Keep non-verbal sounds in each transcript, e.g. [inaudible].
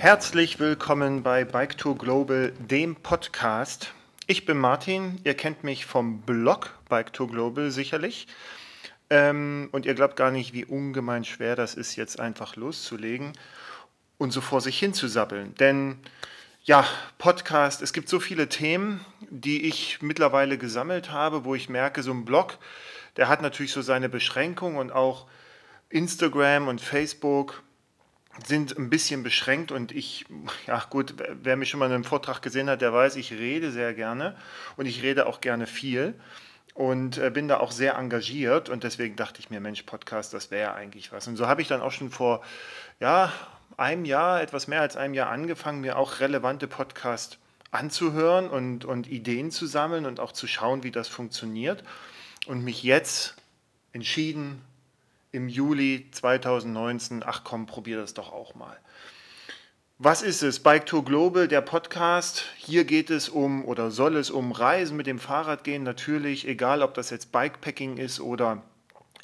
Herzlich willkommen bei Bike Tour Global, dem Podcast. Ich bin Martin, ihr kennt mich vom Blog Bike Tour Global sicherlich. Ähm, und ihr glaubt gar nicht, wie ungemein schwer das ist, jetzt einfach loszulegen und so vor sich hin zu sabbeln. Denn ja, Podcast, es gibt so viele Themen, die ich mittlerweile gesammelt habe, wo ich merke, so ein Blog, der hat natürlich so seine Beschränkungen und auch Instagram und Facebook sind ein bisschen beschränkt und ich, ja gut, wer mich schon mal in einem Vortrag gesehen hat, der weiß, ich rede sehr gerne und ich rede auch gerne viel und äh, bin da auch sehr engagiert und deswegen dachte ich mir, Mensch, Podcast, das wäre eigentlich was. Und so habe ich dann auch schon vor, ja, einem Jahr, etwas mehr als einem Jahr angefangen, mir auch relevante Podcasts anzuhören und, und Ideen zu sammeln und auch zu schauen, wie das funktioniert und mich jetzt entschieden, im Juli 2019, ach komm, probier das doch auch mal. Was ist es? Bike Tour Global, der Podcast. Hier geht es um oder soll es um Reisen mit dem Fahrrad gehen. Natürlich, egal ob das jetzt Bikepacking ist oder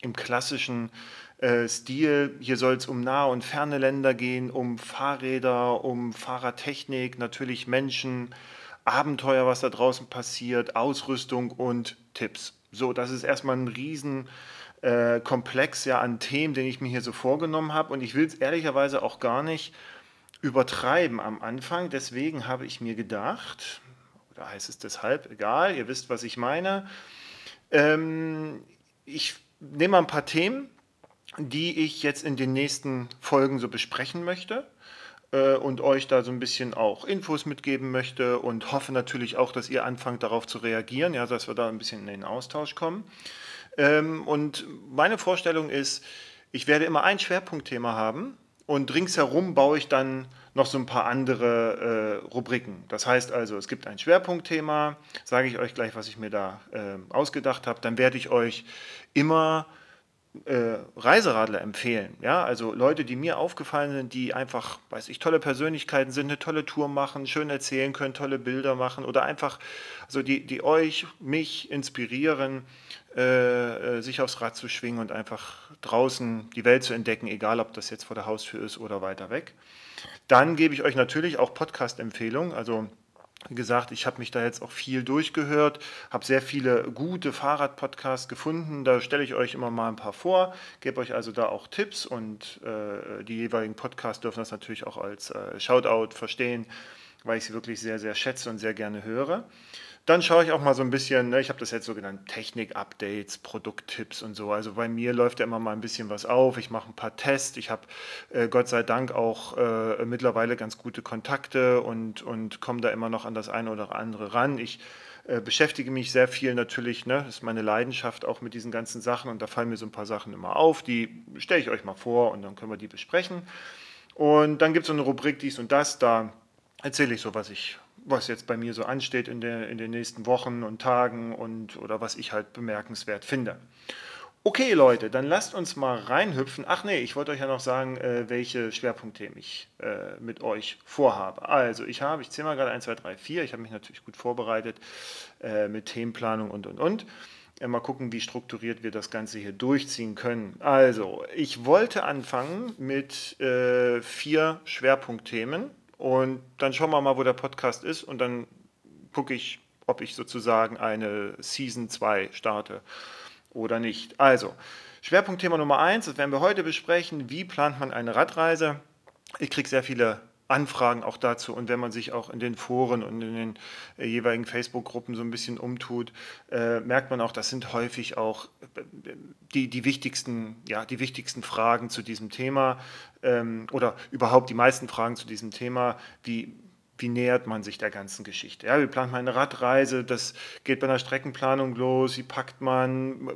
im klassischen äh, Stil. Hier soll es um nahe und ferne Länder gehen, um Fahrräder, um Fahrradtechnik, natürlich Menschen, Abenteuer, was da draußen passiert, Ausrüstung und Tipps. So, das ist erstmal ein riesen äh, Komplex ja an Themen, den ich mir hier so vorgenommen habe. Und ich will es ehrlicherweise auch gar nicht übertreiben am Anfang. Deswegen habe ich mir gedacht, oder heißt es deshalb, egal, ihr wisst, was ich meine. Ähm, ich nehme mal ein paar Themen, die ich jetzt in den nächsten Folgen so besprechen möchte äh, und euch da so ein bisschen auch Infos mitgeben möchte und hoffe natürlich auch, dass ihr anfangt darauf zu reagieren, ja, dass wir da ein bisschen in den Austausch kommen. Ähm, und meine Vorstellung ist, ich werde immer ein Schwerpunktthema haben und ringsherum baue ich dann noch so ein paar andere äh, Rubriken. Das heißt also, es gibt ein Schwerpunktthema, sage ich euch gleich, was ich mir da äh, ausgedacht habe. Dann werde ich euch immer äh, Reiseradler empfehlen. Ja, also Leute, die mir aufgefallen sind, die einfach, weiß ich, tolle Persönlichkeiten sind, eine tolle Tour machen, schön erzählen können, tolle Bilder machen oder einfach, also die, die euch, mich inspirieren, äh, äh, sich aufs Rad zu schwingen und einfach draußen die Welt zu entdecken, egal ob das jetzt vor der Haustür ist oder weiter weg. Dann gebe ich euch natürlich auch Podcast-Empfehlungen, also wie gesagt, ich habe mich da jetzt auch viel durchgehört, habe sehr viele gute Fahrradpodcasts gefunden. Da stelle ich euch immer mal ein paar vor, gebe euch also da auch Tipps und äh, die jeweiligen Podcasts dürfen das natürlich auch als äh, Shoutout verstehen, weil ich sie wirklich sehr, sehr schätze und sehr gerne höre. Dann schaue ich auch mal so ein bisschen, ne, ich habe das jetzt so genannt, Technik-Updates, Produkttipps und so. Also bei mir läuft ja immer mal ein bisschen was auf. Ich mache ein paar Tests. Ich habe äh, Gott sei Dank auch äh, mittlerweile ganz gute Kontakte und, und komme da immer noch an das eine oder andere ran. Ich äh, beschäftige mich sehr viel natürlich, ne, das ist meine Leidenschaft auch mit diesen ganzen Sachen und da fallen mir so ein paar Sachen immer auf. Die stelle ich euch mal vor und dann können wir die besprechen. Und dann gibt es so eine Rubrik dies und das, da erzähle ich so, was ich was jetzt bei mir so ansteht in, der, in den nächsten Wochen und Tagen und oder was ich halt bemerkenswert finde. Okay, Leute, dann lasst uns mal reinhüpfen. Ach nee, ich wollte euch ja noch sagen, äh, welche Schwerpunktthemen ich äh, mit euch vorhabe. Also, ich habe, ich zähle mal gerade 1, 2, 3, 4. Ich habe mich natürlich gut vorbereitet äh, mit Themenplanung und und und. mal gucken, wie strukturiert wir das Ganze hier durchziehen können. Also, ich wollte anfangen mit äh, vier Schwerpunktthemen und dann schauen wir mal, wo der Podcast ist und dann gucke ich, ob ich sozusagen eine Season 2 starte oder nicht. Also, Schwerpunktthema Nummer 1, das werden wir heute besprechen. Wie plant man eine Radreise? Ich kriege sehr viele Anfragen auch dazu. Und wenn man sich auch in den Foren und in den äh, jeweiligen Facebook-Gruppen so ein bisschen umtut, äh, merkt man auch, das sind häufig auch äh, die, die, wichtigsten, ja, die wichtigsten Fragen zu diesem Thema ähm, oder überhaupt die meisten Fragen zu diesem Thema, wie, wie nähert man sich der ganzen Geschichte? Ja, wie plant man eine Radreise? Das geht bei einer Streckenplanung los. Wie packt man?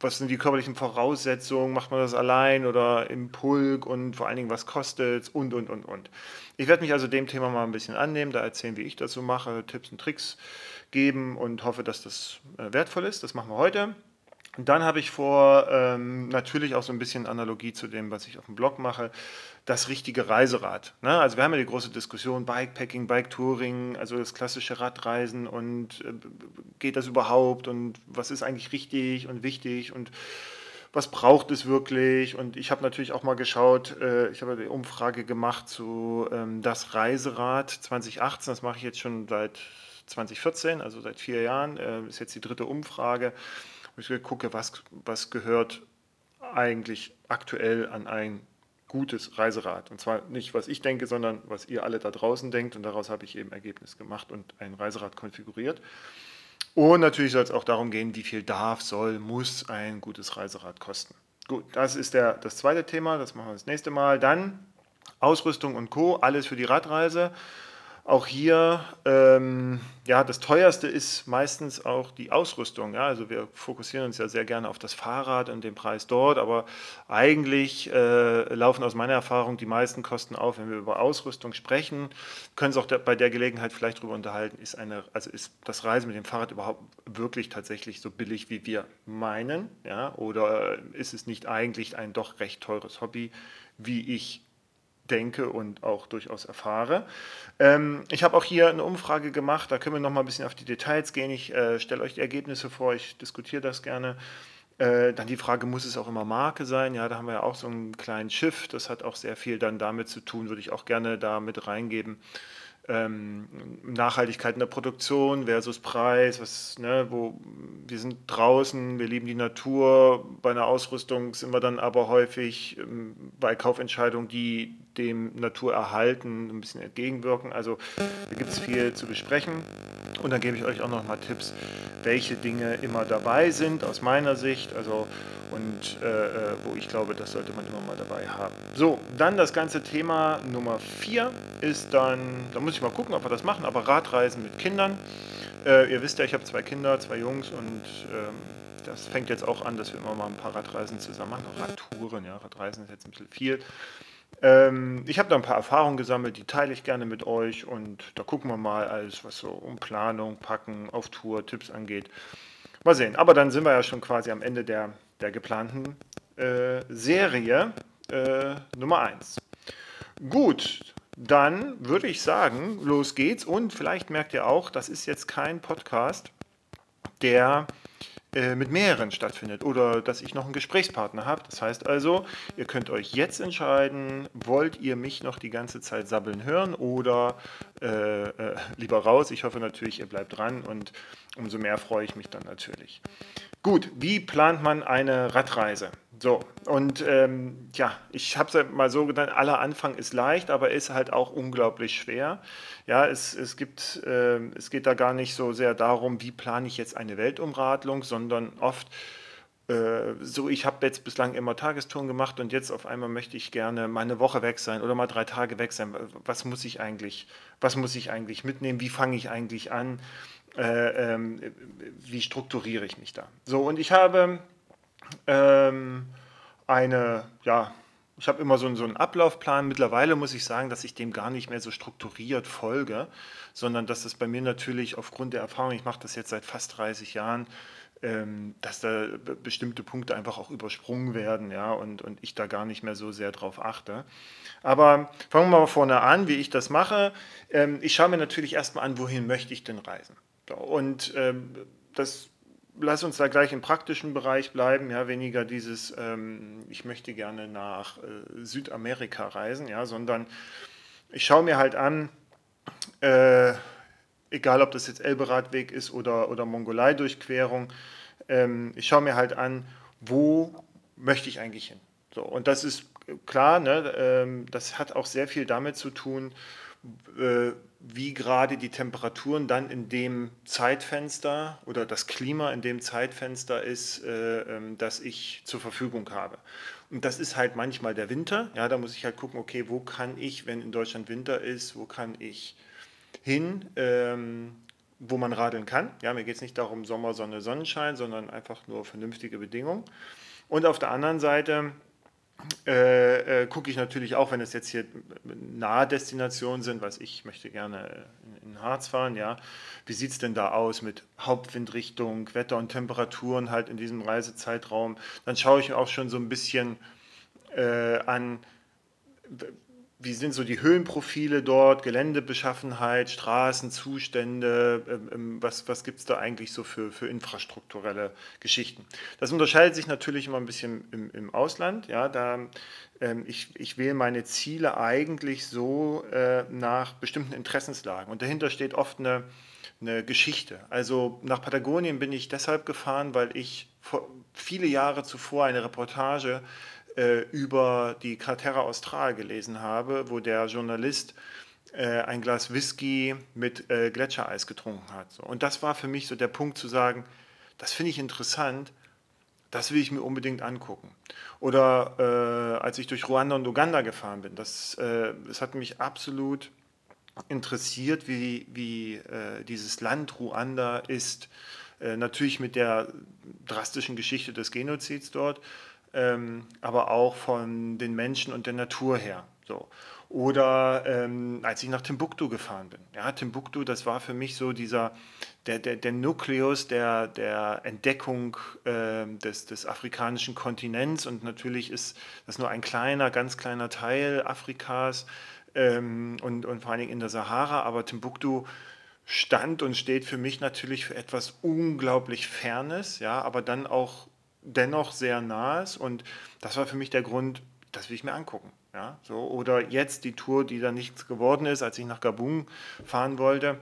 Was sind die körperlichen Voraussetzungen, macht man das allein oder im Pulk und vor allen Dingen, was kostet es und, und, und, und. Ich werde mich also dem Thema mal ein bisschen annehmen, da erzählen, wie ich das so mache, Tipps und Tricks geben und hoffe, dass das äh, wertvoll ist. Das machen wir heute. Und dann habe ich vor, ähm, natürlich auch so ein bisschen Analogie zu dem, was ich auf dem Blog mache, das richtige Reiserad. Ne? Also wir haben ja die große Diskussion, Bikepacking, Bike-Touring, also das klassische Radreisen und äh, geht das überhaupt und was ist eigentlich richtig und wichtig und was braucht es wirklich? Und ich habe natürlich auch mal geschaut, äh, ich habe eine Umfrage gemacht zu ähm, das Reiserad 2018, das mache ich jetzt schon seit 2014, also seit vier Jahren, äh, ist jetzt die dritte Umfrage. Ich gucke, was, was gehört eigentlich aktuell an ein gutes Reiserad. Und zwar nicht, was ich denke, sondern was ihr alle da draußen denkt. Und daraus habe ich eben Ergebnis gemacht und ein Reiserad konfiguriert. Und natürlich soll es auch darum gehen, wie viel darf, soll, muss ein gutes Reiserad kosten. Gut, das ist der, das zweite Thema, das machen wir das nächste Mal. Dann Ausrüstung und Co., alles für die Radreise. Auch hier, ähm, ja, das teuerste ist meistens auch die Ausrüstung. Ja? Also wir fokussieren uns ja sehr gerne auf das Fahrrad und den Preis dort, aber eigentlich äh, laufen aus meiner Erfahrung die meisten Kosten auf, wenn wir über Ausrüstung sprechen. Können es auch bei der Gelegenheit vielleicht darüber unterhalten, ist, eine, also ist das Reisen mit dem Fahrrad überhaupt wirklich tatsächlich so billig, wie wir meinen? Ja? Oder ist es nicht eigentlich ein doch recht teures Hobby, wie ich denke und auch durchaus erfahre. Ähm, ich habe auch hier eine Umfrage gemacht, da können wir noch mal ein bisschen auf die Details gehen. Ich äh, stelle euch die Ergebnisse vor, ich diskutiere das gerne. Äh, dann die Frage, muss es auch immer Marke sein? Ja, da haben wir ja auch so einen kleinen Schiff, das hat auch sehr viel dann damit zu tun, würde ich auch gerne da mit reingeben ähm, Nachhaltigkeit in der Produktion versus Preis, was, ne, wo wir sind draußen, wir lieben die Natur, bei einer Ausrüstung sind wir dann aber häufig ähm, bei Kaufentscheidungen, die dem Naturerhalten ein bisschen entgegenwirken. Also da gibt es viel zu besprechen. Und dann gebe ich euch auch noch mal Tipps, welche Dinge immer dabei sind aus meiner Sicht. Also und äh, äh wo ich glaube, das sollte man immer mal dabei haben. So, dann das ganze Thema Nummer 4 ist dann, da muss ich mal gucken, ob wir das machen, aber Radreisen mit Kindern. Äh, ihr wisst ja, ich habe zwei Kinder, zwei Jungs und ähm, das fängt jetzt auch an, dass wir immer mal ein paar Radreisen zusammen machen. Radtouren, ja, Radreisen ist jetzt ein bisschen viel. Ähm, ich habe da ein paar Erfahrungen gesammelt, die teile ich gerne mit euch und da gucken wir mal alles, was so um Planung, Packen, auf Tour, Tipps angeht. Mal sehen. Aber dann sind wir ja schon quasi am Ende der, der geplanten äh, Serie äh, Nummer 1. Gut, dann würde ich sagen, los geht's. Und vielleicht merkt ihr auch, das ist jetzt kein Podcast, der äh, mit mehreren stattfindet oder dass ich noch einen Gesprächspartner habe. Das heißt also, ihr könnt euch jetzt entscheiden, wollt ihr mich noch die ganze Zeit sabbeln hören oder äh, äh, lieber raus. Ich hoffe natürlich, ihr bleibt dran und umso mehr freue ich mich dann natürlich. Gut, wie plant man eine Radreise? So, und ähm, ja, ich habe es mal so genannt, aller Anfang ist leicht, aber ist halt auch unglaublich schwer. Ja, es, es, gibt, äh, es geht da gar nicht so sehr darum, wie plane ich jetzt eine Weltumradlung, sondern oft äh, so, ich habe jetzt bislang immer Tagestouren gemacht und jetzt auf einmal möchte ich gerne mal eine Woche weg sein oder mal drei Tage weg sein. Was muss ich eigentlich, was muss ich eigentlich mitnehmen? Wie fange ich eigentlich an? Äh, ähm, wie strukturiere ich mich da? So, und ich habe ähm, eine, ja, ich habe immer so einen, so einen Ablaufplan. Mittlerweile muss ich sagen, dass ich dem gar nicht mehr so strukturiert folge, sondern dass das bei mir natürlich aufgrund der Erfahrung, ich mache das jetzt seit fast 30 Jahren, ähm, dass da bestimmte Punkte einfach auch übersprungen werden, ja, und, und ich da gar nicht mehr so sehr drauf achte. Aber fangen wir mal vorne an, wie ich das mache. Ähm, ich schaue mir natürlich erstmal an, wohin möchte ich denn reisen. Und ähm, das lass uns da gleich im praktischen Bereich bleiben, ja, weniger dieses, ähm, ich möchte gerne nach äh, Südamerika reisen, ja, sondern ich schaue mir halt an, äh, egal ob das jetzt Elberadweg ist oder, oder Mongolei-Durchquerung, ähm, ich schaue mir halt an, wo möchte ich eigentlich hin. So, und das ist klar, ne, ähm, das hat auch sehr viel damit zu tun, äh, wie gerade die Temperaturen dann in dem Zeitfenster oder das Klima in dem Zeitfenster ist, äh, ähm, das ich zur Verfügung habe. Und das ist halt manchmal der Winter. Ja, da muss ich halt gucken, okay, wo kann ich, wenn in Deutschland Winter ist, wo kann ich hin, ähm, wo man radeln kann. Ja, mir geht es nicht darum Sommer, Sonne, Sonnenschein, sondern einfach nur vernünftige Bedingungen. Und auf der anderen Seite äh, äh, gucke ich natürlich auch, wenn es jetzt hier nahe Destinationen sind, was ich möchte gerne in, in Harz fahren, ja. Wie sieht es denn da aus mit Hauptwindrichtung, Wetter und Temperaturen halt in diesem Reisezeitraum? Dann schaue ich auch schon so ein bisschen äh, an, wie sind so die Höhenprofile dort, Geländebeschaffenheit, Straßenzustände, ähm, ähm, was, was gibt es da eigentlich so für, für infrastrukturelle Geschichten. Das unterscheidet sich natürlich immer ein bisschen im, im Ausland. Ja, da, ähm, ich, ich wähle meine Ziele eigentlich so äh, nach bestimmten Interessenslagen und dahinter steht oft eine, eine Geschichte. Also nach Patagonien bin ich deshalb gefahren, weil ich viele Jahre zuvor eine Reportage äh, über die Cratera Austral gelesen habe, wo der Journalist äh, ein Glas Whisky mit äh, Gletschereis getrunken hat. So. Und das war für mich so der Punkt zu sagen, das finde ich interessant, das will ich mir unbedingt angucken. Oder äh, als ich durch Ruanda und Uganda gefahren bin, das, äh, das hat mich absolut interessiert, wie, wie äh, dieses Land Ruanda ist. Äh, natürlich mit der drastischen Geschichte des Genozids dort, ähm, aber auch von den Menschen und der Natur her. So. Oder ähm, als ich nach Timbuktu gefahren bin. Ja, Timbuktu, das war für mich so dieser, der, der, der Nukleus der, der Entdeckung äh, des, des afrikanischen Kontinents. Und natürlich ist das nur ein kleiner, ganz kleiner Teil Afrikas ähm, und, und vor allen Dingen in der Sahara. Aber Timbuktu stand und steht für mich natürlich für etwas unglaublich Fernes, ja, aber dann auch dennoch sehr nahes und das war für mich der Grund, das will ich mir angucken. Ja, so. Oder jetzt die Tour, die dann nichts geworden ist, als ich nach Gabun fahren wollte.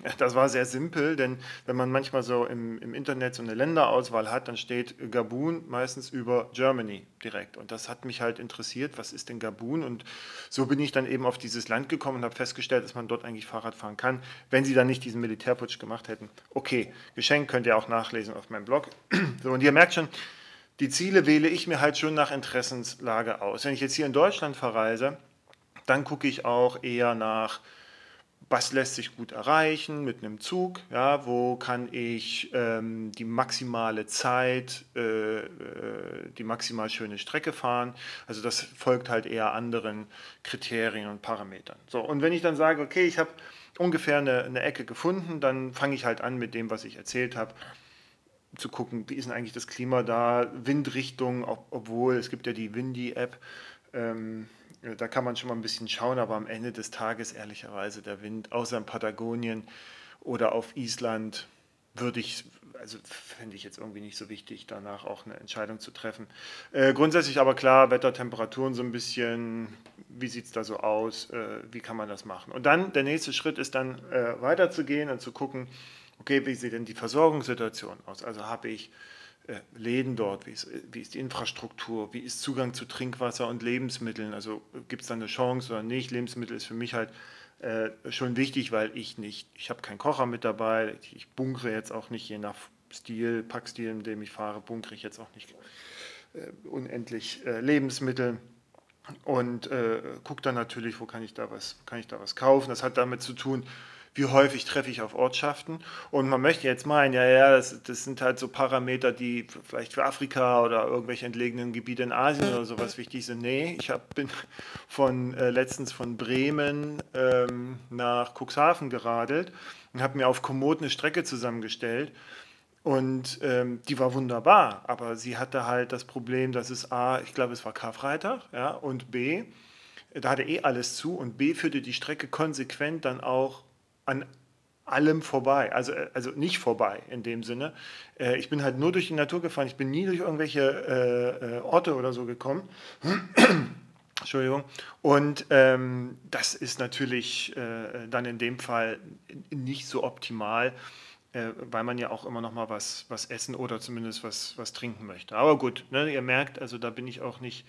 [laughs] Das war sehr simpel, denn wenn man manchmal so im, im Internet so eine Länderauswahl hat, dann steht Gabun meistens über Germany direkt. Und das hat mich halt interessiert, was ist denn Gabun? Und so bin ich dann eben auf dieses Land gekommen und habe festgestellt, dass man dort eigentlich Fahrrad fahren kann, wenn sie dann nicht diesen Militärputsch gemacht hätten. Okay, Geschenk könnt ihr auch nachlesen auf meinem Blog. [clears throat] So, und ihr merkt schon, die Ziele wähle ich mir halt schon nach Interessenslage aus. Wenn ich jetzt hier in Deutschland verreise, dann gucke ich auch eher nach was lässt sich gut erreichen mit einem Zug, ja, wo kann ich ähm, die maximale Zeit, äh, äh, die maximal schöne Strecke fahren. Also das folgt halt eher anderen Kriterien und Parametern. So, und wenn ich dann sage, okay, ich habe ungefähr eine, eine Ecke gefunden, dann fange ich halt an mit dem, was ich erzählt habe zu gucken, wie ist denn eigentlich das Klima da, Windrichtung, ob, obwohl es gibt ja die Windy-App, ähm, da kann man schon mal ein bisschen schauen, aber am Ende des Tages ehrlicherweise der Wind, außer in Patagonien oder auf Island, würde ich, also finde ich jetzt irgendwie nicht so wichtig, danach auch eine Entscheidung zu treffen. Äh, grundsätzlich aber klar, Wetter, Temperaturen so ein bisschen, wie sieht es da so aus, äh, wie kann man das machen? Und dann der nächste Schritt ist dann äh, weiterzugehen und zu gucken, okay, wie sieht denn die Versorgungssituation aus? Also habe ich Läden dort? Wie ist, wie ist die Infrastruktur? Wie ist Zugang zu Trinkwasser und Lebensmitteln? Also gibt es da eine Chance oder nicht? Lebensmittel ist für mich halt äh, schon wichtig, weil ich nicht, ich habe keinen Kocher mit dabei, ich bunkere jetzt auch nicht, je nach Stil, Packstil, in dem ich fahre, bunkere ich jetzt auch nicht äh, unendlich äh, Lebensmittel und äh, gucke dann natürlich, wo kann ich da was, kann ich da was kaufen. Das hat damit zu tun, wie häufig treffe ich auf Ortschaften. Und man möchte jetzt meinen, ja, ja, das, das sind halt so Parameter, die vielleicht für Afrika oder irgendwelche entlegenen Gebiete in Asien oder sowas wichtig sind. Nee, ich hab, bin von äh, letztens von Bremen ähm, nach Cuxhaven geradelt und habe mir auf Komoot eine Strecke zusammengestellt. Und ähm, die war wunderbar, aber sie hatte halt das Problem, dass es A, ich glaube, es war Karfreitag, ja, und B, da hatte eh alles zu und B führte die Strecke konsequent dann auch an allem vorbei. Also, äh, also nicht vorbei in dem Sinne. Äh, ich bin halt nur durch die Natur gefahren. Ich bin nie durch irgendwelche äh, Orte oder so gekommen. [clears throat] Entschuldigung. Und ähm, das ist natürlich äh, dann in dem Fall nicht so optimal, äh, weil man ja auch immer noch mal was, was essen oder zumindest was, was trinken möchte. Aber gut, ne, ihr merkt, also da bin ich auch nicht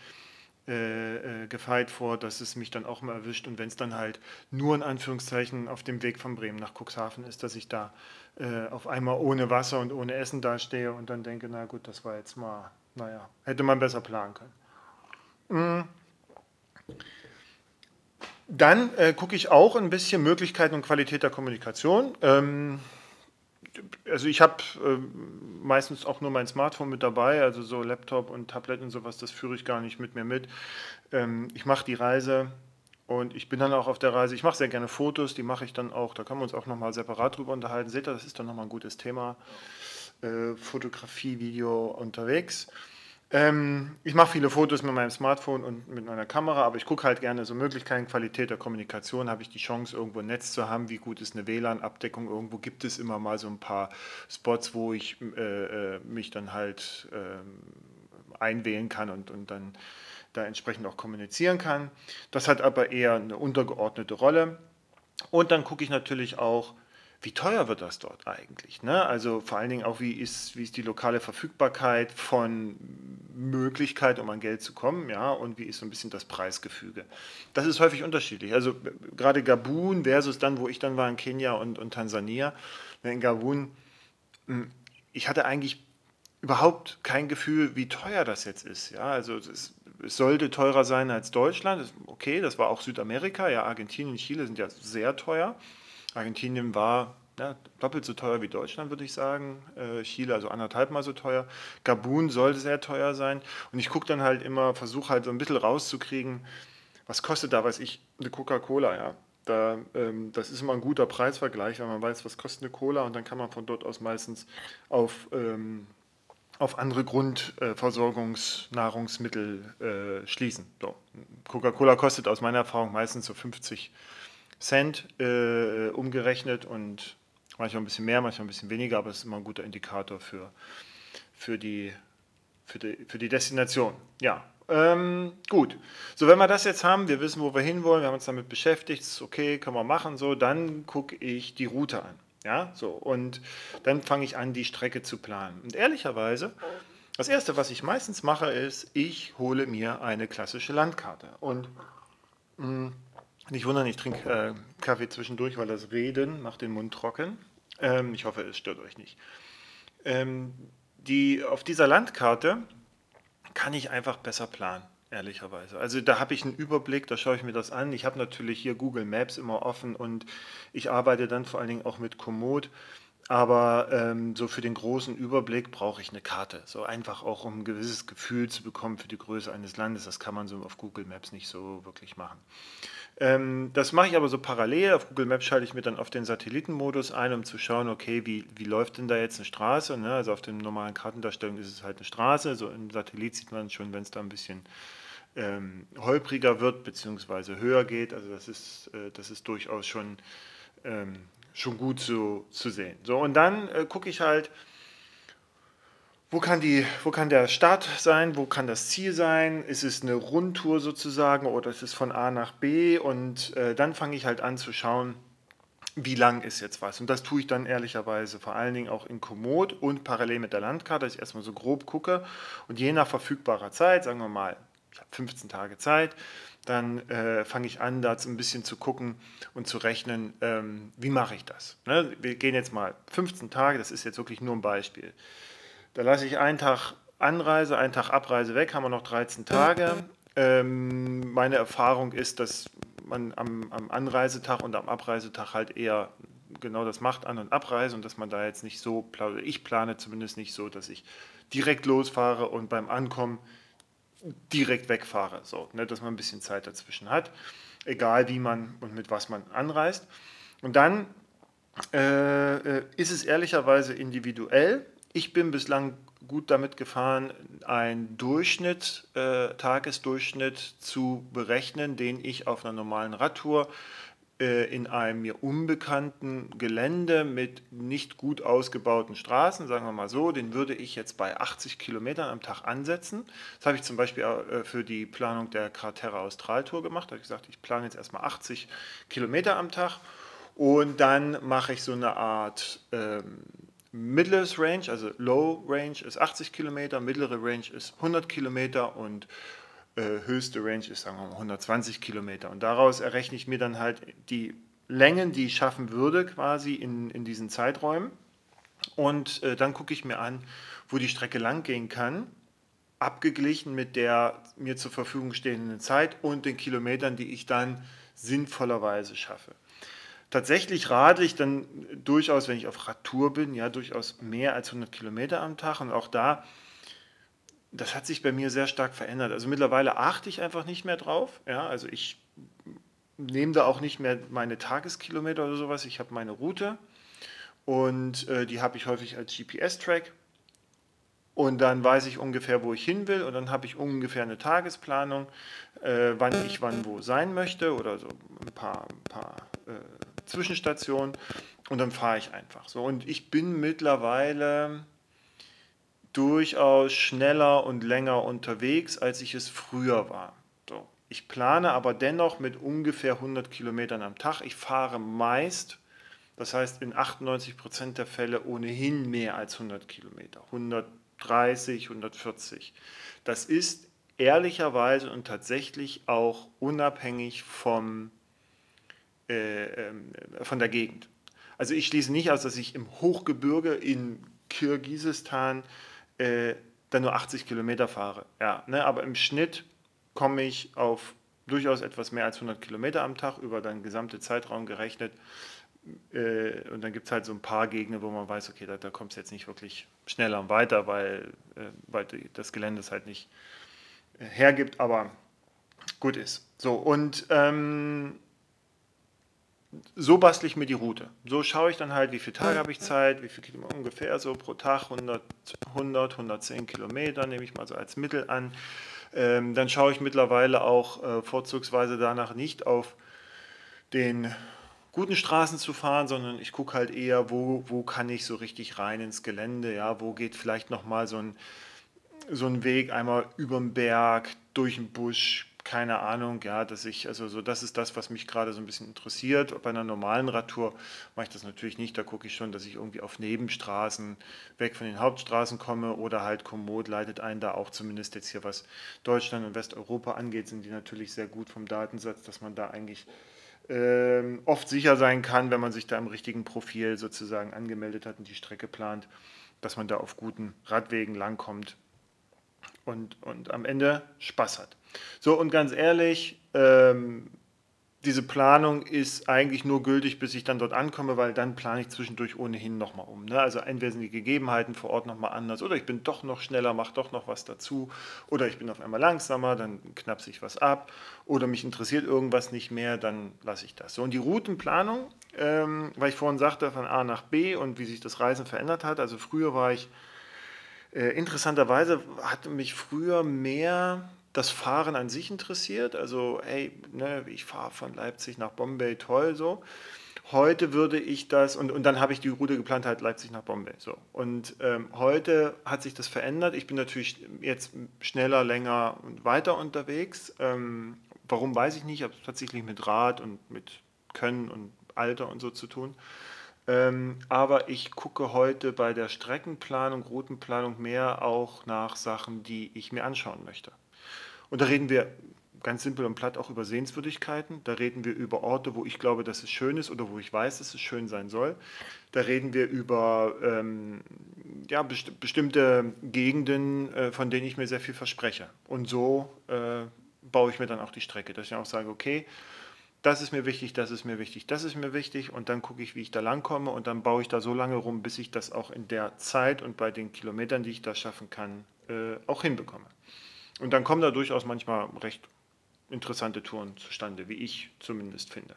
äh, äh, gefeit vor, dass es mich dann auch mal erwischt und wenn es dann halt nur in Anführungszeichen auf dem Weg von Bremen nach Cuxhaven ist, dass ich da äh, auf einmal ohne Wasser und ohne Essen dastehe und dann denke, na gut, das war jetzt mal, naja, hätte man besser planen können. Mhm. Dann äh, gucke ich auch ein bisschen Möglichkeiten und Qualität der Kommunikation. Ähm, also ich habe äh, meistens auch nur mein Smartphone mit dabei, also so Laptop und Tablet und sowas, das führe ich gar nicht mit mir mit. Ähm, ich mache die Reise und ich bin dann auch auf der Reise. Ich mache sehr gerne Fotos, die mache ich dann auch. Da können wir uns auch nochmal separat drüber unterhalten. Seht ihr, das ist dann nochmal ein gutes Thema. Äh, Fotografie, Video unterwegs. Ähm, ich mache viele Fotos mit meinem Smartphone und mit meiner Kamera, aber ich gucke halt gerne so Möglichkeiten, Qualität der Kommunikation. Habe ich die Chance, irgendwo ein Netz zu haben? Wie gut ist eine WLAN-Abdeckung? Irgendwo gibt es immer mal so ein paar Spots, wo ich äh, äh mich dann halt äh, einwählen kann und, und dann da entsprechend auch kommunizieren kann. Das hat aber eher eine untergeordnete Rolle. Und dann gucke ich natürlich auch, wie teuer wird das dort eigentlich? Ne? Also vor allen Dingen auch, wie ist, wie ist die lokale Verfügbarkeit von Möglichkeit, um an Geld zu kommen, ja, und wie ist so ein bisschen das Preisgefüge. Das ist häufig unterschiedlich. Also gerade Gabun versus dann, wo ich dann war in Kenia und, und Tansania. Ne, in Gabun, hm, ich hatte eigentlich überhaupt kein Gefühl, wie teuer das jetzt ist. Ja, also es, es sollte teurer sein als Deutschland. Okay, das war auch Südamerika. Ja, Argentinien, Chile sind ja sehr teuer. Argentinien war ja, doppelt so teuer wie Deutschland, würde ich sagen. Äh, Chile also anderthalb Mal so teuer. Gabun sollte sehr teuer sein. Und ich gucke dann halt immer, versuche halt so ein bisschen rauszukriegen, was kostet da, weiß ich, eine Coca-Cola, ja. Da, ähm, das ist immer ein guter Preisvergleich, weil man weiß, was kostet eine Cola und dann kann man von dort aus meistens auf, ähm, auf andere Grundversorgungsnahrungsmittel äh, schließen. So. Coca-Cola kostet aus meiner Erfahrung meistens so 50 Cent äh, umgerechnet und manchmal ein bisschen mehr, manchmal ein bisschen weniger, aber es ist immer ein guter Indikator für, für, die, für, die, für die Destination. Ja, ähm, gut. So, wenn wir das jetzt haben, wir wissen, wo wir hinwollen, wir haben uns damit beschäftigt, ist okay, können wir machen, so, dann gucke ich die Route an. Ja, so, und dann fange ich an, die Strecke zu planen. Und ehrlicherweise, das Erste, was ich meistens mache, ist, ich hole mir eine klassische Landkarte. Und mh, mm, nicht wundern, ich trinke äh, Kaffee zwischendurch, weil das Reden macht den Mund trocken. Ähm, ich hoffe, es stört euch nicht. Ähm, die, auf dieser Landkarte kann ich einfach besser planen, ehrlicherweise. Also da habe ich einen Überblick, da schaue ich mir das an. Ich habe natürlich hier Google Maps immer offen und ich arbeite dann vor allen Dingen auch mit Komoot. Aber ähm, so für den großen Überblick brauche ich eine Karte. So einfach auch, um ein gewisses Gefühl zu bekommen für die Größe eines Landes. Das kann man so auf Google Maps nicht so wirklich machen. Ähm, das mache ich aber so parallel. Auf Google Maps schalte ich mir dann auf den Satellitenmodus ein, um zu schauen, okay, wie, wie läuft denn da jetzt eine Straße? Ne? Also auf den normalen Kartendarstellung ist es halt eine Straße. So im Satellit sieht man schon, wenn es da ein bisschen ähm, holpriger wird, beziehungsweise höher geht. Also das ist, äh, das ist durchaus schon, ähm, schon gut zu, zu sehen. So, und dann äh, gucke ich halt, wo kann, die, wo kann der Start sein? Wo kann das Ziel sein? Ist es eine Rundtour sozusagen oder ist es von A nach B? Und äh, dann fange ich halt an zu schauen, wie lang ist jetzt was. Und das tue ich dann ehrlicherweise vor allen Dingen auch in Komoot und parallel mit der Landkarte, dass ich erstmal so grob gucke. Und je nach verfügbarer Zeit, sagen wir mal, ich habe 15 Tage Zeit, dann äh, fange ich an, da ein bisschen zu gucken und zu rechnen, ähm, wie mache ich das. Ne? Wir gehen jetzt mal 15 Tage, das ist jetzt wirklich nur ein Beispiel. Da lasse ich einen Tag Anreise, einen Tag Abreise weg, haben wir noch 13 Tage. Ähm, meine Erfahrung ist, dass man am, am, Anreisetag und am Abreisetag halt eher genau das macht, An- und Abreise und dass man da jetzt nicht so, ich plane zumindest nicht so, dass ich direkt losfahre und beim Ankommen direkt wegfahre, so, ne, dass man ein bisschen Zeit dazwischen hat, egal wie man und mit was man anreist. Und dann äh, äh ist es ehrlicherweise individuell ich bin bislang gut damit gefahren, einen Durchschnitt, äh, Tagesdurchschnitt zu berechnen, den ich auf einer normalen Radtour äh, in einem mir unbekannten Gelände mit nicht gut ausgebauten Straßen, sagen wir mal so, den würde ich jetzt bei 80 Kilometern am Tag ansetzen. Das habe ich zum Beispiel äh, für die Planung der Kraterra Australtour gemacht. Da habe ich gesagt, ich plane jetzt erstmal 80 Kilometer am Tag und dann mache ich so eine Art ähm, mittleres Range, also Low Range ist 80 Kilometer, mittlere Range ist 100 Kilometer und äh, höchste Range ist sagen wir mal 120 Kilometer. Und daraus errechne ich mir dann halt die Längen, die ich schaffen würde quasi in, in diesen Zeiträumen. Und äh, dann gucke ich mir an, wo die Strecke lang gehen kann, abgeglichen mit der mir zur Verfügung stehenden Zeit und den Kilometern, die ich dann sinnvollerweise schaffe. Tatsächlich radle ich dann durchaus, wenn ich auf Radtour bin, ja, durchaus mehr als 100 Kilometer am Tag. Und auch da, das hat sich bei mir sehr stark verändert. Also mittlerweile achte ich einfach nicht mehr drauf. Ja, also ich nehme da auch nicht mehr meine Tageskilometer oder sowas. Ich habe meine Route und äh, die habe ich häufig als GPS-Track. und dann weiß ich ungefähr, wo ich hin will und dann habe ich ungefähr eine Tagesplanung, äh, wann ich wann wo sein möchte oder so ein paar, ein paar äh, Zwischenstationen und dann fahre ich einfach so. Und ich bin mittlerweile durchaus schneller und länger unterwegs, als ich es früher war. So. Ich plane aber dennoch mit ungefähr 100 Kilometern am Tag. Ich fahre meist, das heißt in 98 Prozent der Fälle ohnehin mehr als 100 Kilometer. 100 130, 140. Das ist ehrlicherweise und tatsächlich auch unabhängig vom, äh, ähm, von der Gegend. Also ich schließe nicht aus, dass ich im Hochgebirge in Kirgisistan äh, dann nur 80 Kilometer fahre. Ja, ne, aber im Schnitt komme ich auf durchaus etwas mehr als 100 Kilometer am Tag über den gesamten Zeitraum gerechnet äh, und dann gibt es halt so ein paar Gegner, wo man weiß, okay, da, da kommt es jetzt nicht wirklich schneller und weiter, weil, äh, weil das Gelände es halt nicht äh, hergibt, aber gut ist. So, und ähm, so bastle ich mir die Route. So schaue ich dann halt, wie viele Tage habe ich Zeit, wie viel Kilometer ungefähr so pro Tag, 100, 100 110 Kilometer nehme ich mal so als Mittel an. Ähm, dann schaue ich mittlerweile auch äh, vorzugsweise danach nicht auf den guten Straßen zu fahren, sondern ich gucke halt eher, wo, wo kann ich so richtig rein ins Gelände, ja, wo geht vielleicht nochmal so ein, so ein Weg einmal über den Berg, durch den Busch, keine Ahnung, ja, dass ich, also so, das ist das, was mich gerade so ein bisschen interessiert. Bei einer normalen Radtour mache ich das natürlich nicht, da gucke ich schon, dass ich irgendwie auf Nebenstraßen weg von den Hauptstraßen komme oder halt Komoot leitet ein, da auch zumindest jetzt hier was Deutschland und Westeuropa angeht, sind die natürlich sehr gut vom Datensatz, dass man da eigentlich ähm, oft sicher sein kann, wenn man sich da im richtigen Profil sozusagen angemeldet hat und die Strecke plant, dass man da auf guten Radwegen langkommt und, und am Ende Spaß hat. So, und ganz ehrlich, ähm, diese Planung ist eigentlich nur gültig, bis ich dann dort ankomme, weil dann plane ich zwischendurch ohnehin nochmal um. Ne? Also entweder sind die Gegebenheiten vor Ort nochmal anders oder ich bin doch noch schneller, mache doch noch was dazu oder ich bin auf einmal langsamer, dann knapse ich was ab oder mich interessiert irgendwas nicht mehr, dann lasse ich das. So, und die Routenplanung, ähm, weil ich vorhin sagte, von A nach B und wie sich das Reisen verändert hat. Also früher war ich, äh, interessanterweise hatte mich früher mehr das Fahren an sich interessiert. Also, hey, ne, ich fahre von Leipzig nach Bombay, toll so. Heute würde ich das, und, und dann habe ich die Route geplant, halt Leipzig nach Bombay. So. Und ähm, heute hat sich das verändert. Ich bin natürlich jetzt schneller, länger und weiter unterwegs. Ähm, warum weiß ich nicht, aber tatsächlich mit Rad und mit Können und Alter und so zu tun. Ähm, aber ich gucke heute bei der Streckenplanung, Routenplanung mehr auch nach Sachen, die ich mir anschauen möchte. Und da reden wir ganz simpel und platt auch über Sehenswürdigkeiten. Da reden wir über Orte, wo ich glaube, dass es schön ist oder wo ich weiß, dass es schön sein soll. Da reden wir über ähm, ja, best bestimmte Gegenden, äh, von denen ich mir sehr viel verspreche. Und so äh, baue ich mir dann auch die Strecke, dass ich auch sage, okay, das ist mir wichtig, das ist mir wichtig, das ist mir wichtig und dann gucke ich, wie ich da langkomme und dann baue ich da so lange rum, bis ich das auch in der Zeit und bei den Kilometern, die ich da schaffen kann, äh, auch hinbekomme. Und dann kommen da durchaus manchmal recht interessante Touren zustande, wie ich zumindest finde.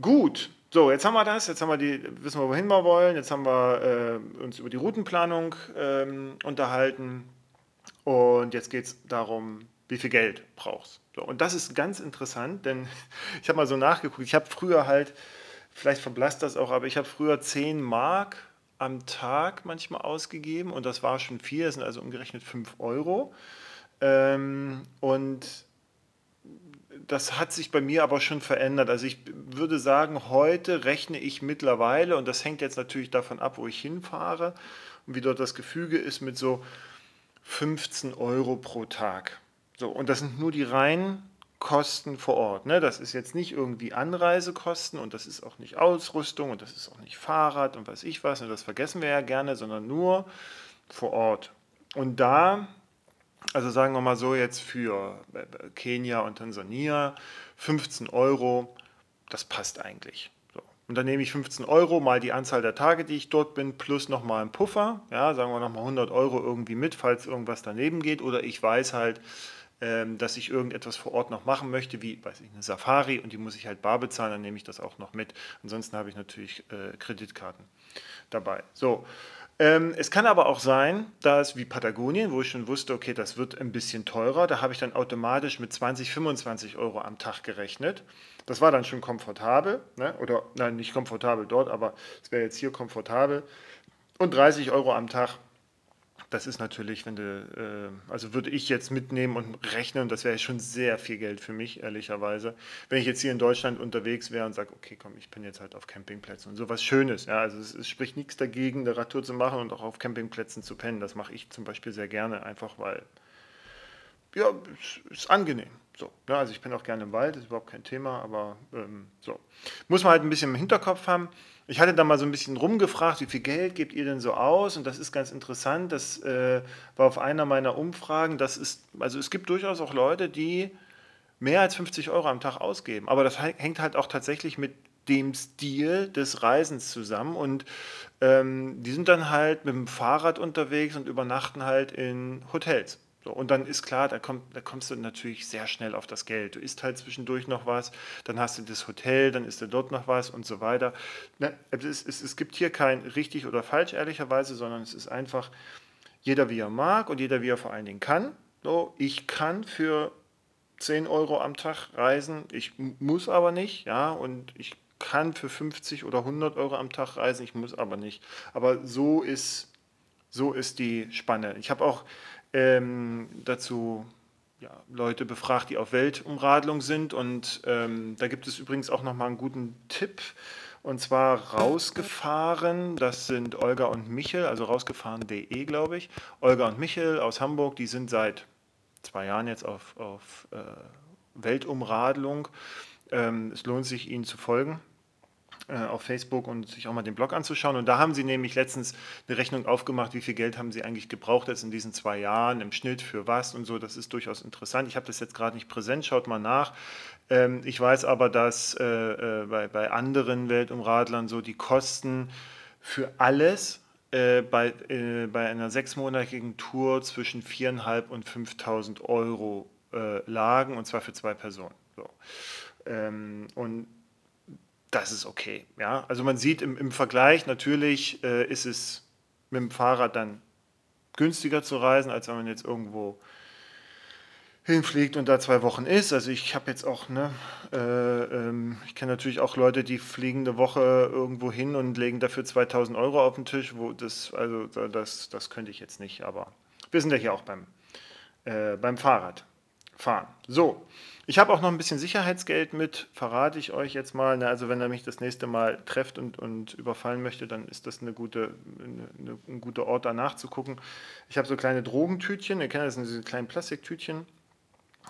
Gut, so, jetzt haben wir das, jetzt haben wir die, wissen wir, wohin wir wollen, jetzt haben wir äh, uns über die Routenplanung ähm, unterhalten und jetzt geht es darum, wie viel Geld brauchst. So, und das ist ganz interessant, denn [laughs] ich habe mal so nachgeguckt, ich habe früher halt, vielleicht verblasst das auch, aber ich habe früher 10 Mark am Tag manchmal ausgegeben und das war schon viel, das sind also umgerechnet 5 Euro. Ähm, und das hat sich bei mir aber schon verändert. Also ich würde sagen, heute rechne ich mittlerweile, und das hängt jetzt natürlich davon ab, wo ich hinfahre und wie dort das Gefüge ist, mit so 15 Euro pro Tag. So, und das sind nur die reinen Kosten vor Ort. Ne? Das ist jetzt nicht irgendwie Anreisekosten und das ist auch nicht Ausrüstung und das ist auch nicht Fahrrad und weiß ich was, und das vergessen wir ja gerne, sondern nur vor Ort. Und da also sagen wir mal so jetzt für äh, Kenia und Tansania 15 Euro, das passt eigentlich. So. Und dann nehme ich 15 Euro mal die Anzahl der Tage, die ich dort bin, plus nochmal einen Puffer, ja, sagen wir nochmal 100 Euro irgendwie mit, falls irgendwas daneben geht. Oder ich weiß halt, ähm, dass ich irgendetwas vor Ort noch machen möchte, wie weiß ich, eine Safari und die muss ich halt bar bezahlen, dann nehme ich das auch noch mit. Ansonsten habe ich natürlich äh, Kreditkarten dabei. So, Ähm, es kann aber auch sein, dass wie Patagonien, wo ich schon wusste, okay, das wird ein bisschen teurer, da habe ich dann automatisch mit 20, 25 Euro am Tag gerechnet. Das war dann schon komfortabel, ne? oder nein, nicht komfortabel dort, aber es wäre jetzt hier komfortabel. Und 30 Euro am Tag das ist natürlich, wenn du, äh, also würde ich jetzt mitnehmen und rechnen, das wäre schon sehr viel Geld für mich, ehrlicherweise. Wenn ich jetzt hier in Deutschland unterwegs wäre und sage, okay, komm, ich bin jetzt halt auf Campingplätzen und sowas Schönes, ja, also es, es spricht nichts dagegen, eine Radtour zu machen und auch auf Campingplätzen zu pennen. Das mache ich zum Beispiel sehr gerne, einfach weil, ja, es ist angenehm. So, ja, also ich bin auch gerne im Wald, ist überhaupt kein Thema, aber ähm, so. Muss man halt ein bisschen im Hinterkopf haben. Ich hatte da mal so ein bisschen rumgefragt, wie viel Geld gebt ihr denn so aus? Und das ist ganz interessant. Das äh, war auf einer meiner Umfragen. Das ist, also es gibt durchaus auch Leute, die mehr als 50 Euro am Tag ausgeben. Aber das hängt halt auch tatsächlich mit dem Stil des Reisens zusammen. Und ähm, die sind dann halt mit dem Fahrrad unterwegs und übernachten halt in Hotels. So, und dann ist klar, da, kommt, da kommst du natürlich sehr schnell auf das Geld. Du isst halt zwischendurch noch was, dann hast du das Hotel, dann isst du dort noch was und so weiter. Ne, es, es, es gibt hier kein richtig oder falsch, ehrlicherweise, sondern es ist einfach jeder wie er mag und jeder wie er vor allen Dingen kann. So, ich kann für 10 Euro am Tag reisen, ich muss aber nicht, ja, und ich kann für 50 oder 100 Euro am Tag reisen, ich muss aber nicht. Aber so ist, so ist die Spanne. Ich habe auch ähm, dazu ja, Leute befragt, die auf Weltumradlung sind. Und ähm, da gibt es übrigens auch nochmal einen guten Tipp. Und zwar rausgefahren, das sind Olga und Michel, also rausgefahren.de, glaube ich. Olga und Michel aus Hamburg, die sind seit zwei Jahren jetzt auf, auf äh, Weltumradlung. Ähm, es lohnt sich, ihnen zu folgen. Äh, auf Facebook und sich auch mal den Blog anzuschauen. Und da haben sie nämlich letztens eine Rechnung aufgemacht, wie viel Geld haben sie eigentlich gebraucht jetzt in diesen zwei Jahren im Schnitt für was und so. Das ist durchaus interessant. Ich habe das jetzt gerade nicht präsent, schaut mal nach. Ähm, ich weiß aber, dass äh, äh, bei, bei anderen Weltumradlern so die Kosten für alles äh, bei, äh, bei einer sechsmonatigen Tour zwischen 4.500 und 5.000 Euro äh, lagen, und zwar für zwei Personen. So. Ähm, und das ist okay. Ja? Also man sieht im, im Vergleich, natürlich äh, ist es mit dem Fahrrad dann günstiger zu reisen, als wenn man jetzt irgendwo hinfliegt und da zwei Wochen ist. Also ich habe jetzt auch, ne, äh, ähm, ich kenne natürlich auch Leute, die fliegen eine Woche irgendwo hin und legen dafür 2000 Euro auf den Tisch, wo das, also das, das könnte ich jetzt nicht, aber wir sind ja hier auch beim, äh, beim Fahrrad fahren. So, ich habe auch noch ein bisschen Sicherheitsgeld mit, verrate ich euch jetzt mal. Na, also wenn er mich das nächste Mal trefft und, und überfallen möchte, dann ist das eine gute, eine, ein guter Ort, da nachzugucken. Ich habe so kleine Drogentütchen, ihr kennt das, sind diese kleinen Plastiktütchen.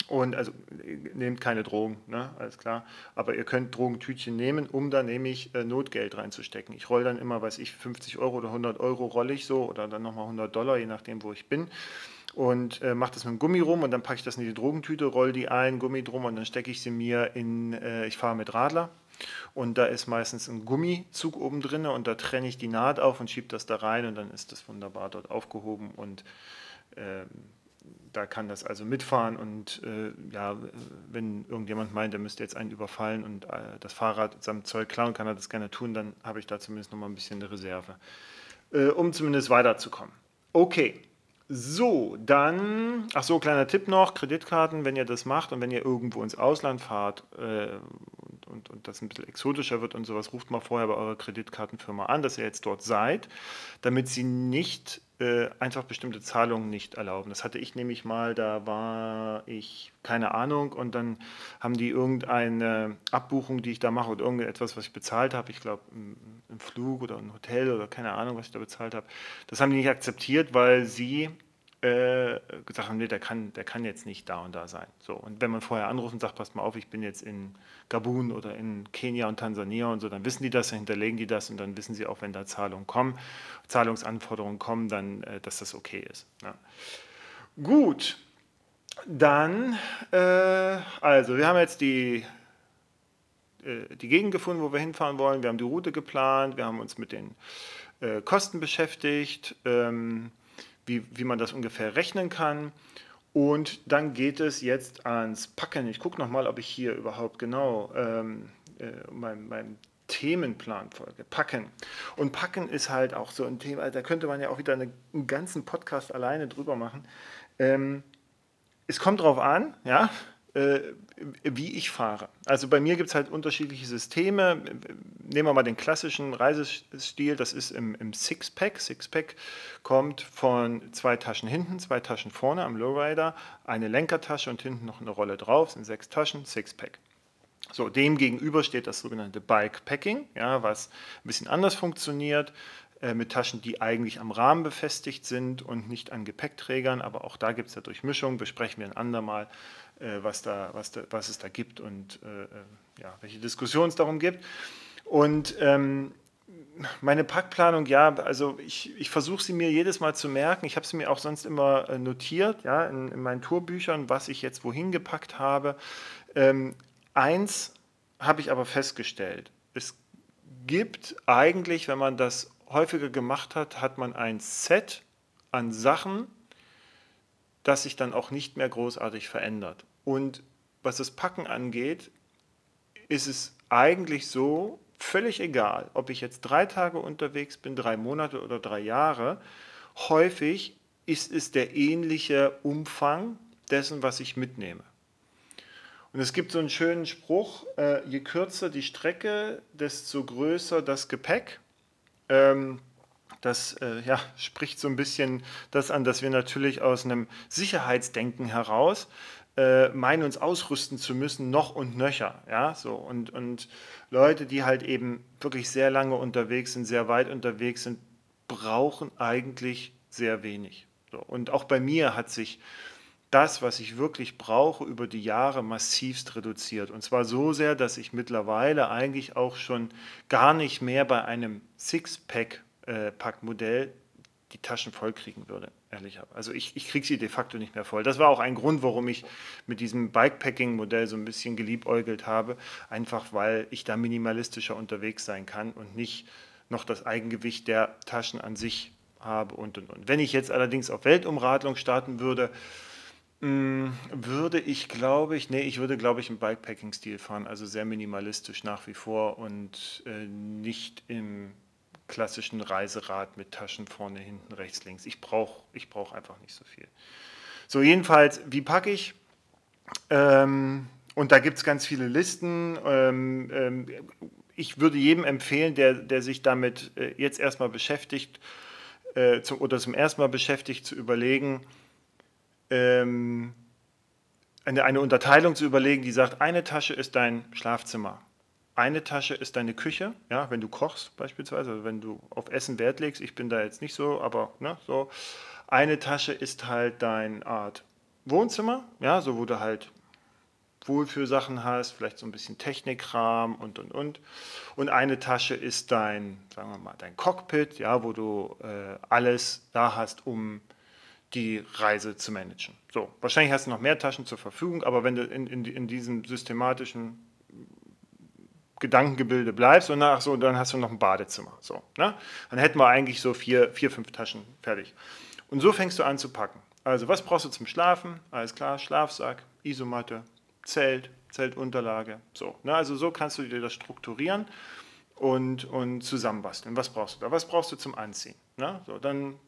Und also nehmt keine Drogen, ne? alles klar. Aber ihr könnt Drogentütchen nehmen, um da nämlich äh, Notgeld reinzustecken. Ich roll dann immer, weiß ich, 50 Euro oder 100 Euro rolle ich so oder dann nochmal 100 Dollar, je nachdem, wo ich bin und äh, mache das mit dem Gummi rum und dann packe ich das in die Drogentüte, roll die ein, Gummi drum und dann stecke ich sie mir in, äh, ich fahre mit Radler und da ist meistens ein Gummizug oben drin und da trenne ich die Naht auf und schiebe das da rein und dann ist das wunderbar dort aufgehoben und äh, da kann das also mitfahren und äh, ja, wenn irgendjemand meint, er müsste jetzt einen überfallen und äh, das Fahrrad samt Zeug klauen, kann er das gerne tun, dann habe ich da zumindest noch mal ein bisschen eine Reserve, äh, um zumindest weiterzukommen. Okay, so, dann, ach so, kleiner Tipp noch, Kreditkarten, wenn ihr das macht und wenn ihr irgendwo ins Ausland fahrt äh, und, und, das ein bisschen exotischer wird und sowas, ruft mal vorher bei eurer Kreditkartenfirma an, dass ihr jetzt dort seid, damit sie nicht äh, einfach bestimmte Zahlungen nicht erlauben. Das hatte ich nämlich mal, da war ich, keine Ahnung, und dann haben die irgendeine Abbuchung, die ich da mache oder irgendetwas, was ich bezahlt habe, ich glaube, im Flug oder ein Hotel oder keine Ahnung, was ich da bezahlt habe, das haben die nicht akzeptiert, weil sie äh, gesagt haben, nee, der kann, der kann jetzt nicht da und da sein. So, und wenn man vorher anruft und sagt, passt mal auf, ich bin jetzt in Gabun oder in Kenia und Tansania und so, dann wissen die das, dann hinterlegen die das und dann wissen sie auch, wenn da Zahlungen kommen, Zahlungsanforderungen kommen, dann, äh, dass das okay ist. Ja. Gut, dann, äh, also wir haben jetzt die äh, die Gegend gefunden, wo wir hinfahren wollen. Wir haben die Route geplant, wir haben uns mit den äh, Kosten beschäftigt, ähm, wie, wie man das ungefähr rechnen kann. Und dann geht es jetzt ans Packen. Ich gucke nochmal, ob ich hier überhaupt genau ähm, äh, mein, mein Themenplanfolge. Packen. Und Packen ist halt auch so ein Thema, da könnte man ja auch wieder eine, einen ganzen Podcast alleine drüber machen. Ähm, es kommt darauf an, ja, wie ich fahre. Also bei mir gibt es halt unterschiedliche Systeme. Nehmen wir mal den klassischen Reisestil, das ist im, im Sixpack. Sixpack kommt von zwei Taschen hinten, zwei Taschen vorne am Lowrider, eine Lenkertasche und hinten noch eine Rolle drauf, sind sechs Taschen, Sixpack. So, dem gegenüber steht das sogenannte Bikepacking, ja, was ein bisschen anders funktioniert, äh, mit Taschen, die eigentlich am Rahmen befestigt sind und nicht an Gepäckträgern, aber auch da gibt es ja Durchmischung, besprechen wir ein andermal, äh, was, da, was, da, was es da gibt und äh, äh, ja, welche Diskussionen es darum gibt. Und ähm, meine Packplanung, ja, also ich, ich versuche sie mir jedes Mal zu merken. Ich habe sie mir auch sonst immer äh, notiert, ja, in, in, meinen Tourbüchern, was ich jetzt wohin gepackt habe. Ähm, Eins habe ich aber festgestellt. Es gibt eigentlich, wenn man das häufiger gemacht hat, hat man ein Set an Sachen, das sich dann auch nicht mehr großartig verändert. Und was das Packen angeht, ist es eigentlich so völlig egal, ob ich jetzt drei Tage unterwegs bin, drei Monate oder drei Jahre. Häufig ist es der ähnliche Umfang dessen, was ich mitnehme. Und es gibt so einen schönen Spruch, äh, je kürzer die Strecke, desto größer das Gepäck. Ähm, das äh, ja, spricht so ein bisschen das an, dass wir natürlich aus einem Sicherheitsdenken heraus äh, meinen, uns ausrüsten zu müssen, noch und nöcher. Ja? So, und, und Leute, die halt eben wirklich sehr lange unterwegs sind, sehr weit unterwegs sind, brauchen eigentlich sehr wenig. So, und auch bei mir hat sich das, was ich wirklich brauche, über die Jahre massivst reduziert. Und zwar so sehr, dass ich mittlerweile eigentlich auch schon gar nicht mehr bei einem Six-Pack-Packmodell äh, die Taschen voll kriegen würde, ehrlich. Also ich, ich kriege sie de facto nicht mehr voll. Das war auch ein Grund, warum ich mit diesem Bikepacking-Modell so ein bisschen geliebäugelt habe, einfach weil ich da minimalistischer unterwegs sein kann und nicht noch das Eigengewicht der Taschen an sich habe und und und. Wenn ich jetzt allerdings auf Weltumradlung starten würde, Mm, würde ich, glaube ich, nee, ich würde, glaube ich, im Bikepacking-Stil fahren, also sehr minimalistisch nach wie vor und äh, nicht im klassischen Reiserad mit Taschen vorne, hinten, rechts, links. Ich brauche ich brauch einfach nicht so viel. So, jedenfalls, wie packe ich? Ähm, und da gibt es ganz viele Listen. Ähm, ähm, ich würde jedem empfehlen, der, der sich damit äh, jetzt erstmal beschäftigt äh, zu, oder zum ersten Mal beschäftigt, zu überlegen, ähm, eine, eine Unterteilung zu überlegen, die sagt, eine Tasche ist dein Schlafzimmer, eine Tasche ist deine Küche, ja, wenn du kochst beispielsweise, wenn du auf Essen Wert legst, ich bin da jetzt nicht so, aber ne, so, eine Tasche ist halt dein Art Wohnzimmer, ja, so wo du halt Wohlfühlsachen hast, vielleicht so ein bisschen Technikkram und und und. Und eine Tasche ist dein, sagen wir mal, dein Cockpit, ja, wo du äh, alles da hast, um die Reise zu managen. So, wahrscheinlich hast du noch mehr Taschen zur Verfügung, aber wenn du in, in, in diesem systematischen Gedankengebilde bleibst und nach so, dann hast du noch ein Badezimmer. So, ne? Dann hätten wir eigentlich so vier, vier, fünf Taschen fertig. Und so fängst du an zu packen. Also, was brauchst du zum Schlafen? Alles klar, Schlafsack, Isomatte, Zelt, Zeltunterlage. So, ne? Also so kannst du dir das strukturieren und, und zusammenbasteln. Was brauchst du da? Was brauchst du zum Anziehen? Ne? So, dann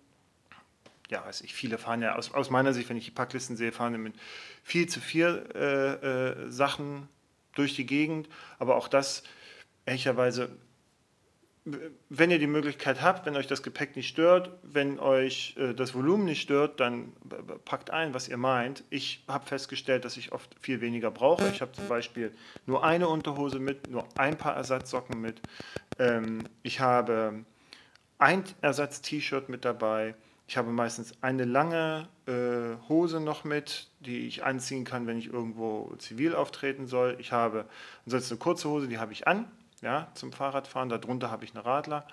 ja, weiß ich, viele fahren ja aus, aus meiner Sicht, wenn ich die Packlisten sehe, fahren mit viel zu viel äh, äh, Sachen durch die Gegend. Aber auch das, ehrlicherweise, wenn ihr die Möglichkeit habt, wenn euch das Gepäck nicht stört, wenn euch äh, das Volumen nicht stört, dann packt ein, was ihr meint. Ich habe festgestellt, dass ich oft viel weniger brauche. Ich habe zum Beispiel nur eine Unterhose mit, nur ein paar Ersatzsocken mit. Ähm, ich habe ein Ersatz-T-Shirt mit dabei. Ich habe meistens eine lange äh, Hose noch mit, die ich anziehen kann, wenn ich irgendwo zivil auftreten soll. Ich habe ansonsten eine kurze Hose, die habe ich an, ja, zum Fahrradfahren. Darunter habe ich eine Radler.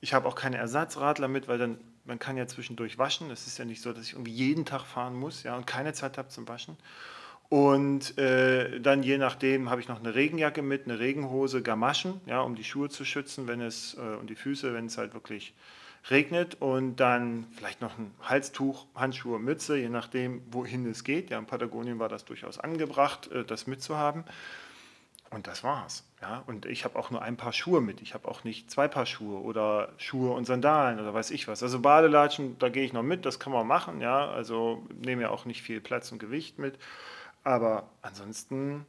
Ich habe auch keine Ersatzradler mit, weil dann man kann ja zwischendurch waschen. Es ist ja nicht so, dass ich irgendwie jeden Tag fahren muss, ja, und keine Zeit habe zum Waschen. Und äh, dann je nachdem habe ich noch eine Regenjacke mit, eine Regenhose, Gamaschen, ja, um die Schuhe zu schützen, wenn es äh, und die Füße, wenn es halt wirklich regnet und dann vielleicht noch ein Halstuch, Handschuhe, Mütze, je nachdem, wohin es geht. Ja, in Patagonien war das durchaus angebracht, äh, das mitzuhaben. Und das war's. Ja? Und ich habe auch nur ein Paar Schuhe mit. Ich habe auch nicht zwei Paar Schuhe oder Schuhe und Sandalen oder weiß ich was. Also Badelatschen, da gehe ich noch mit, das kann man machen. Ja? Also nehme ja auch nicht viel Platz und Gewicht mit. Aber ansonsten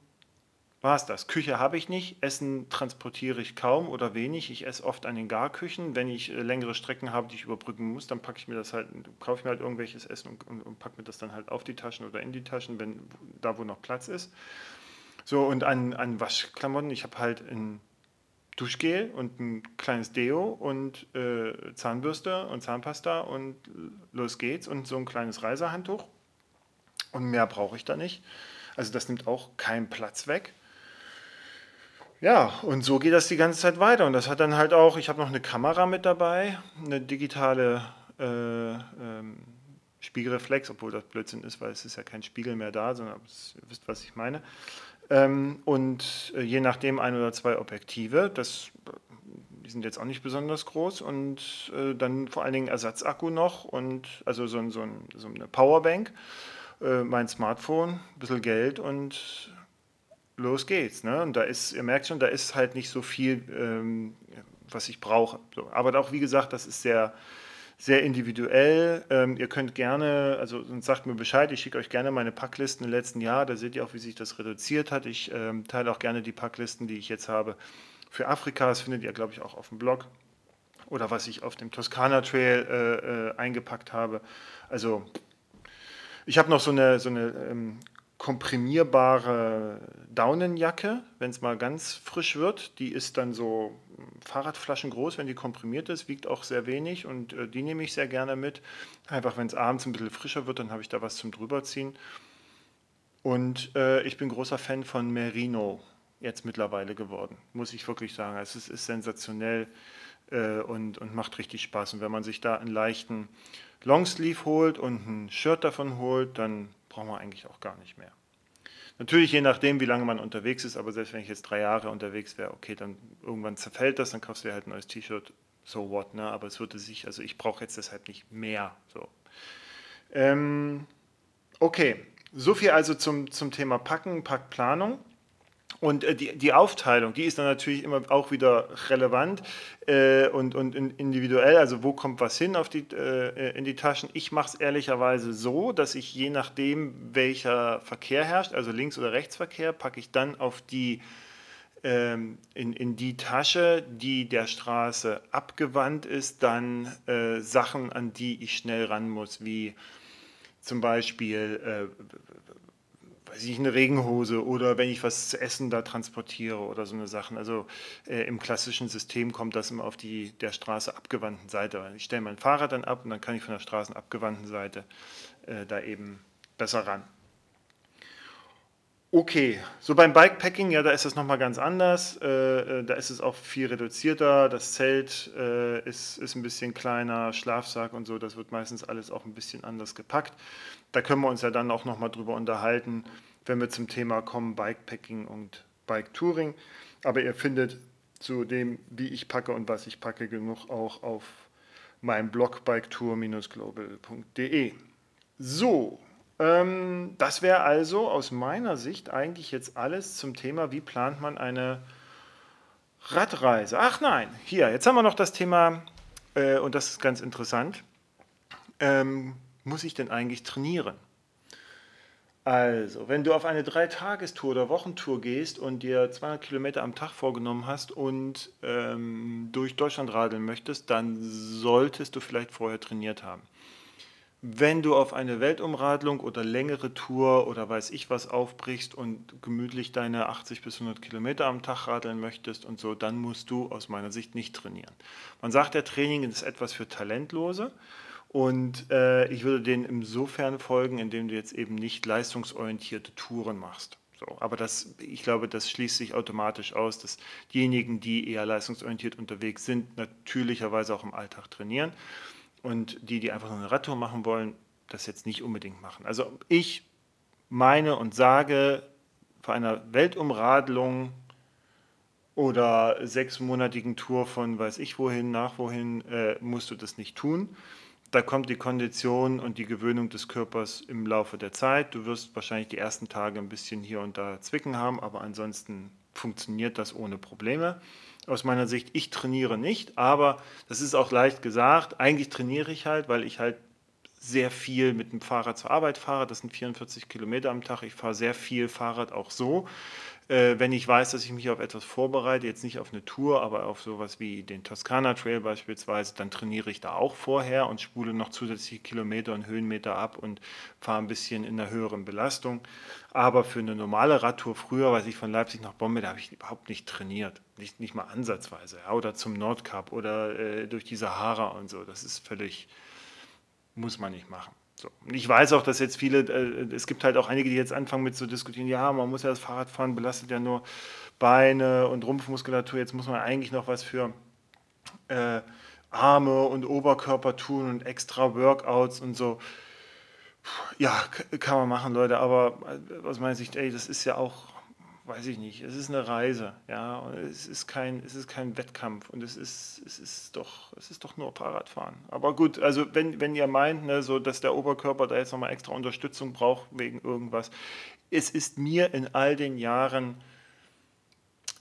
war es das. Küche habe ich nicht, Essen transportiere ich kaum oder wenig. Ich esse oft an den Garküchen. Wenn ich äh, längere Strecken habe, die ich überbrücken muss, dann packe ich mir das halt, kaufe ich mir halt irgendwelches Essen und, und, und packe mir das dann halt auf die Taschen oder in die Taschen, wenn da wo noch Platz ist. So, und an, an Waschklamotten, ich habe halt ein Duschgel und ein kleines Deo und äh, Zahnbürste und Zahnpasta und los geht's und so ein kleines Reisehandtuch. Und mehr brauche ich da nicht. Also das nimmt auch keinen Platz weg. Ja, und so geht das die ganze Zeit weiter. Und das hat dann halt auch, ich habe noch eine Kamera mit dabei, eine digitale äh, ähm, Spiegelreflex, obwohl das Blödsinn ist, weil es ist ja kein Spiegel mehr da, sondern ihr wisst, was ich meine. Ähm, und äh, je nachdem ein oder zwei Objektive, das, die sind jetzt auch nicht besonders groß. Und äh, dann vor allen Dingen Ersatzakku noch und also so, so, so eine Powerbank, äh, mein Smartphone, ein bisschen Geld und los geht's. Ne? Und da ist, ihr merkt schon, da ist halt nicht so viel, ähm, was ich brauche. So. Aber auch, wie gesagt, das ist sehr, sehr individuell. Ähm, ihr könnt gerne, also sagt mir Bescheid, ich schicke euch gerne meine Packlisten im letzten Jahr. Da seht ihr auch, wie sich das reduziert hat. Ich ähm, teile auch gerne die Packlisten, die ich jetzt habe für Afrika. Das findet ihr, glaube ich, auch auf dem Blog. Oder was ich auf dem Toskana Trail äh, äh, eingepackt habe. Also ich habe noch so eine, so eine ähm, komprimierbare Daunenjacke, wenn es mal ganz frisch wird. Die ist dann so Fahrradflaschen groß, wenn die komprimiert ist, wiegt auch sehr wenig und äh, die nehme ich sehr gerne mit. Einfach wenn es abends ein bisschen frischer wird, dann habe ich da was zum drüberziehen. Und äh, ich bin großer Fan von Merino jetzt mittlerweile geworden, muss ich wirklich sagen. Es ist, ist sensationell äh, und, und macht richtig Spaß. Und wenn man sich da einen leichten Longsleeve holt und ein Shirt davon holt, dann brauchen wir eigentlich auch gar nicht mehr. Natürlich je nachdem, wie lange man unterwegs ist, aber selbst wenn ich jetzt drei Jahre unterwegs wäre, okay, dann irgendwann zerfällt das, dann kaufst du dir halt ein neues T-Shirt, so what, ne? aber es würde sich, also ich brauche jetzt deshalb nicht mehr. So. Ähm, okay, so viel also zum, zum Thema Packen, Packplanung. Und äh, die, die Aufteilung, die ist dann natürlich immer auch wieder relevant äh, und, und individuell. Also wo kommt was hin auf die, äh, in die Taschen? Ich mache es ehrlicherweise so, dass ich je nachdem, welcher Verkehr herrscht, also Links- oder Rechtsverkehr, packe ich dann auf die ähm, in, in die Tasche, die der Straße abgewandt ist, dann äh, Sachen, an die ich schnell ran muss, wie zum Beispiel äh, weiß ich, eine Regenhose oder wenn ich was zu essen da transportiere oder so eine Sachen. Also äh, im klassischen System kommt das immer auf die der Straße abgewandten Seite. Ich stelle mein Fahrrad dann ab und dann kann ich von der straßenabgewandten Seite äh, da eben besser ran. Okay, so beim Bikepacking, ja, da ist es nochmal ganz anders. Äh, äh, da ist es auch viel reduzierter. Das Zelt äh, ist, ist ein bisschen kleiner, Schlafsack und so, das wird meistens alles auch ein bisschen anders gepackt. Da können wir uns ja dann auch nochmal drüber unterhalten, wenn wir zum Thema kommen, Bikepacking und Bike-Touring. Aber ihr findet zu dem, wie ich packe und was ich packe, genug auch auf meinem Blog biketour-global.de. So, das wäre also aus meiner Sicht eigentlich jetzt alles zum Thema, wie plant man eine Radreise. Ach nein, hier, jetzt haben wir noch das Thema, äh, und das ist ganz interessant, ähm, muss ich denn eigentlich trainieren? Also, wenn du auf eine Dreitagestour oder Wochentour gehst und dir 200 Kilometer am Tag vorgenommen hast und ähm, durch Deutschland radeln möchtest, dann solltest du vielleicht vorher trainiert haben. Wenn du auf eine Weltumradlung oder längere Tour oder weiß ich was aufbrichst und gemütlich deine 80 bis 100 Kilometer am Tag radeln möchtest und so, dann musst du aus meiner Sicht nicht trainieren. Man sagt, der Training ist etwas für Talentlose und äh, ich würde denen insofern folgen, indem du jetzt eben nicht leistungsorientierte Touren machst. So, aber das, ich glaube, das schließt sich automatisch aus, dass diejenigen, die eher leistungsorientiert unterwegs sind, natürlicherweise auch im Alltag trainieren und die, die einfach nur eine Radtour machen wollen, das jetzt nicht unbedingt machen. Also ich meine und sage, vor einer Weltumradlung oder sechsmonatigen Tour von weiß ich wohin, nach wohin, äh, musst du das nicht tun. Da kommt die Kondition und die Gewöhnung des Körpers im Laufe der Zeit. Du wirst wahrscheinlich die ersten Tage ein bisschen hier und da zwicken haben, aber ansonsten funktioniert das ohne Probleme. Aus meiner Sicht, ich trainiere nicht, aber das ist auch leicht gesagt. Eigentlich trainiere ich halt, weil ich halt sehr viel mit dem Fahrrad zur Arbeit fahre. Das sind 44 Kilometer am Tag. Ich fahre sehr viel Fahrrad auch so. Äh, wenn ich weiß, dass ich mich auf etwas vorbereite, jetzt nicht auf eine Tour, aber auf sowas wie den Toskana Trail beispielsweise, dann trainiere ich da auch vorher und spule noch zusätzliche Kilometer und Höhenmeter ab und fahre ein bisschen in der höheren Belastung. Aber für eine normale Radtour früher, weiß ich von Leipzig nach Bombe, da habe ich überhaupt nicht trainiert. Nicht, nicht mal ansatzweise. Ja, oder zum Nordkap oder äh, durch die Sahara und so. Das ist völlig, muss man nicht machen. So. Ich weiß auch, dass jetzt viele, äh, es gibt halt auch einige, die jetzt anfangen mit zu diskutieren, ja, man muss ja das Fahrradfahren belastet ja nur Beine und Rumpfmuskulatur, jetzt muss man eigentlich noch was für äh, Arme und Oberkörper tun und extra Workouts und so. Ja, kann man machen, Leute, aber äh, aus meiner Sicht, ey, das ist ja auch weiß ich nicht, es ist eine Reise, ja, und es ist kein, es ist kein Wettkampf und es ist, es ist doch, es ist doch nur Fahrradfahren. Aber gut, also wenn, wenn ihr meint, ne, so, dass der Oberkörper da jetzt nochmal extra Unterstützung braucht wegen irgendwas, es ist mir in all den Jahren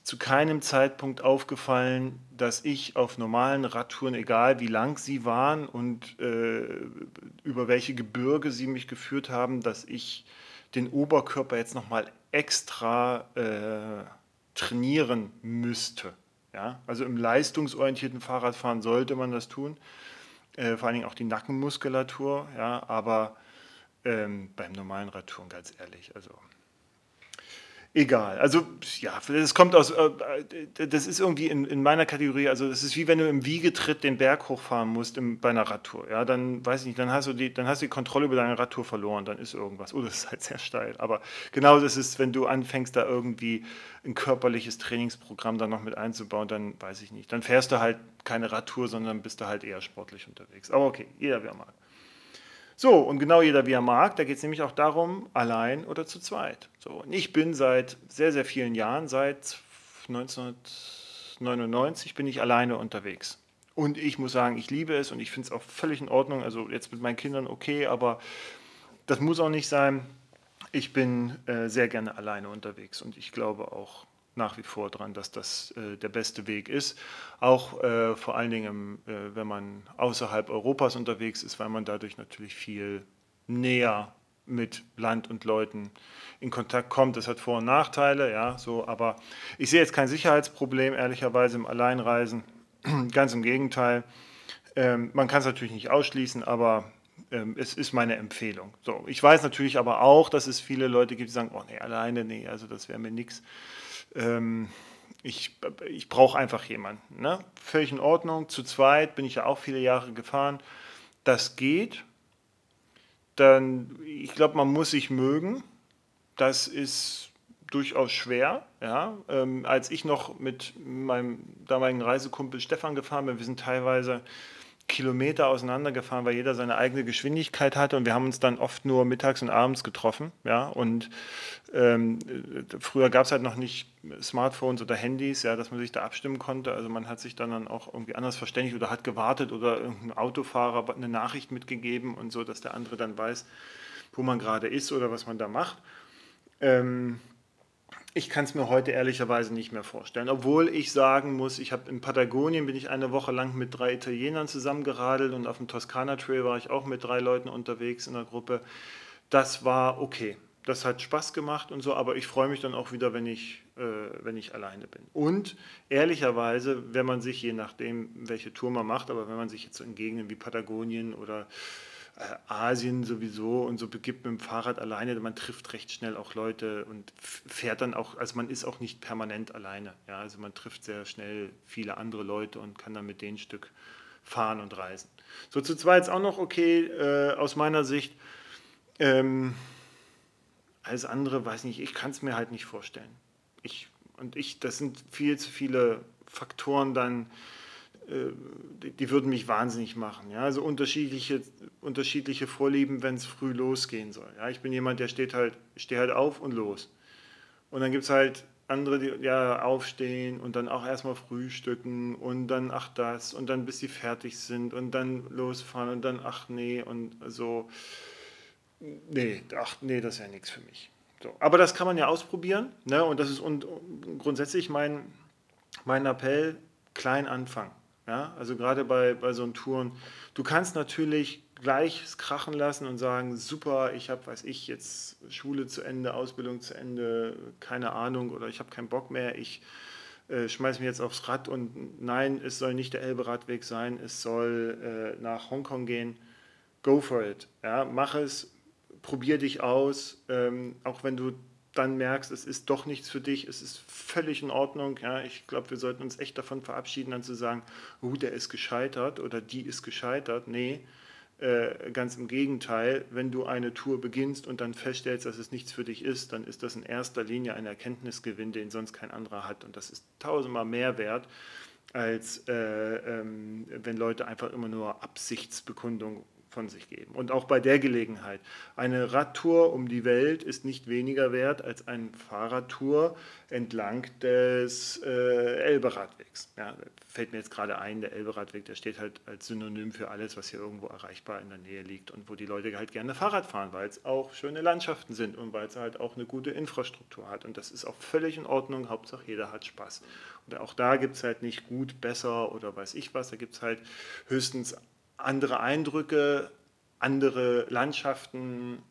zu keinem Zeitpunkt aufgefallen, dass ich auf normalen Radtouren, egal wie lang sie waren und äh, über welche Gebirge sie mich geführt haben, dass ich den Oberkörper jetzt nochmal extra äh, trainieren müsste. Ja? Also im leistungsorientierten Fahrradfahren sollte man das tun, äh, vor allen Dingen auch die Nackenmuskulatur, ja? aber ähm, beim normalen Radtouren ganz ehrlich, also egal. Also ja, das kommt aus, äh, das ist irgendwie in, in meiner Kategorie, also das ist wie wenn du im Wiegetritt den Berg hochfahren musst im, bei einer Radtour. Ja, dann weiß ich nicht, dann hast du die, dann hast du die Kontrolle über deine Radtour verloren, dann ist irgendwas. Oh, das ist halt sehr steil. Aber genau das ist, wenn du anfängst, da irgendwie ein körperliches Trainingsprogramm dann noch mit einzubauen, dann weiß ich nicht. Dann fährst du halt keine Radtour, sondern bist du halt eher sportlich unterwegs. Aber okay, jeder wer mag. So, und genau jeder wie er mag, da geht es nämlich auch darum, allein oder zu zweit. So, und ich bin seit sehr, sehr vielen Jahren, seit 1999 bin ich alleine unterwegs. Und ich muss sagen, ich liebe es und ich finde es auch völlig in Ordnung. Also jetzt mit meinen Kindern okay, aber das muss auch nicht sein. Ich bin äh, sehr gerne alleine unterwegs und ich glaube auch, nach wie vor dran, dass das äh, der beste Weg ist. Auch äh, vor allen Dingen, äh, wenn man außerhalb Europas unterwegs ist, weil man dadurch natürlich viel näher mit Land und Leuten in Kontakt kommt. Das hat Vor- und Nachteile, ja, so, aber ich sehe jetzt kein Sicherheitsproblem, ehrlicherweise, im Alleinreisen. [clears throat] Ganz im Gegenteil. Ähm, man kann es natürlich nicht ausschließen, aber ähm, es ist meine Empfehlung. So, ich weiß natürlich aber auch, dass es viele Leute gibt, die sagen, oh nee, alleine, nee, also das wäre mir nichts ähm, ich, ich brauche einfach jemanden. Ne? Völlig in Ordnung. Zu zweit bin ich ja auch viele Jahre gefahren. Das geht. Dann, ich glaube, man muss sich mögen. Das ist durchaus schwer. Ja? Ähm, als ich noch mit meinem damaligen Reisekumpel Stefan gefahren bin, wir sind teilweise Kilometer auseinandergefahren, weil jeder seine eigene Geschwindigkeit hatte und wir haben uns dann oft nur mittags und abends getroffen. Ja? Und ähm, früher gab es halt noch nicht Smartphones oder Handys, ja, dass man sich da abstimmen konnte. Also man hat sich dann, dann auch irgendwie anders verständigt oder hat gewartet oder irgendein Autofahrer eine Nachricht mitgegeben und so, dass der andere dann weiß, wo man gerade ist oder was man da macht. Ähm, ich kann es mir heute ehrlicherweise nicht mehr vorstellen. Obwohl ich sagen muss, ich habe in Patagonien bin ich eine Woche lang mit drei Italienern zusammengeradelt und auf dem Toskana Trail war ich auch mit drei Leuten unterwegs in der Gruppe. Das war okay. Das hat Spaß gemacht und so, aber ich freue mich dann auch wieder, wenn ich, äh, wenn ich alleine bin. Und ehrlicherweise, wenn man sich, je nachdem, welche Tour man macht, aber wenn man sich jetzt so in Gegenden wie Patagonien oder Asien sowieso und so begibt mit dem Fahrrad alleine, man trifft recht schnell auch Leute und fährt dann auch, also man ist auch nicht permanent alleine. Ja, also man trifft sehr schnell viele andere Leute und kann dann mit denen Stück fahren und reisen. So zu zweit ist auch noch okay äh, aus meiner Sicht. Ähm, alles andere, weiß nicht, ich kann es mir halt nicht vorstellen. Ich, und ich, das sind viel zu viele Faktoren dann, äh, die, die, würden mich wahnsinnig machen. Ja? Also unterschiedliche, unterschiedliche Vorlieben, wenn es früh losgehen soll. Ja? Ich bin jemand, der steht halt, steht halt auf und los. Und dann gibt es halt andere, die ja aufstehen und dann auch erstmal frühstücken und dann ach das und dann bis sie fertig sind und dann losfahren und dann ach nee und so. Nee, ach nee, das ist ja nichts für mich. So. Aber das kann man ja ausprobieren. Ne? Und das ist und grundsätzlich mein, mein Appell, klein anfangen. Ja? Also gerade bei, bei so Touren. Du kannst natürlich gleich krachen lassen und sagen, super, ich habe, weiß ich, jetzt Schule zu Ende, Ausbildung zu Ende, keine Ahnung, oder ich habe keinen Bock mehr, ich äh, schmeiße mich jetzt aufs Rad und nein, es soll nicht der Elbe-Radweg sein, es soll äh, nach Hongkong gehen. Go for it. Ja, mach es, probier dich aus, ähm, auch wenn du dann merkst, es ist doch nichts für dich, es ist völlig in Ordnung. Ja, ich glaube, wir sollten uns echt davon verabschieden, dann zu sagen, uh, der ist gescheitert oder die ist gescheitert. Nee, äh, ganz im Gegenteil, wenn du eine Tour beginnst und dann feststellst, dass es nichts für dich ist, dann ist das in erster Linie ein Erkenntnisgewinn, den sonst kein anderer hat. Und das ist tausendmal mehr wert, als äh, ähm, wenn Leute einfach immer nur Absichtsbekundung von sich geben. Und auch bei der Gelegenheit. Eine Radtour um die Welt ist nicht weniger wert als eine Fahrradtour entlang des äh, Elberadwegs. Ja, fällt mir jetzt gerade ein, der Elberadweg, der steht halt als Synonym für alles, was hier irgendwo erreichbar in der Nähe liegt und wo die Leute halt gerne Fahrrad fahren, weil es auch schöne Landschaften sind und weil es halt auch eine gute Infrastruktur hat. Und das ist auch völlig in Ordnung, Hauptsache jeder hat Spaß. Und auch da gibt es halt nicht gut, besser oder weiß ich was, da gibt es halt höchstens andere Eindrücke, andere Landschaften,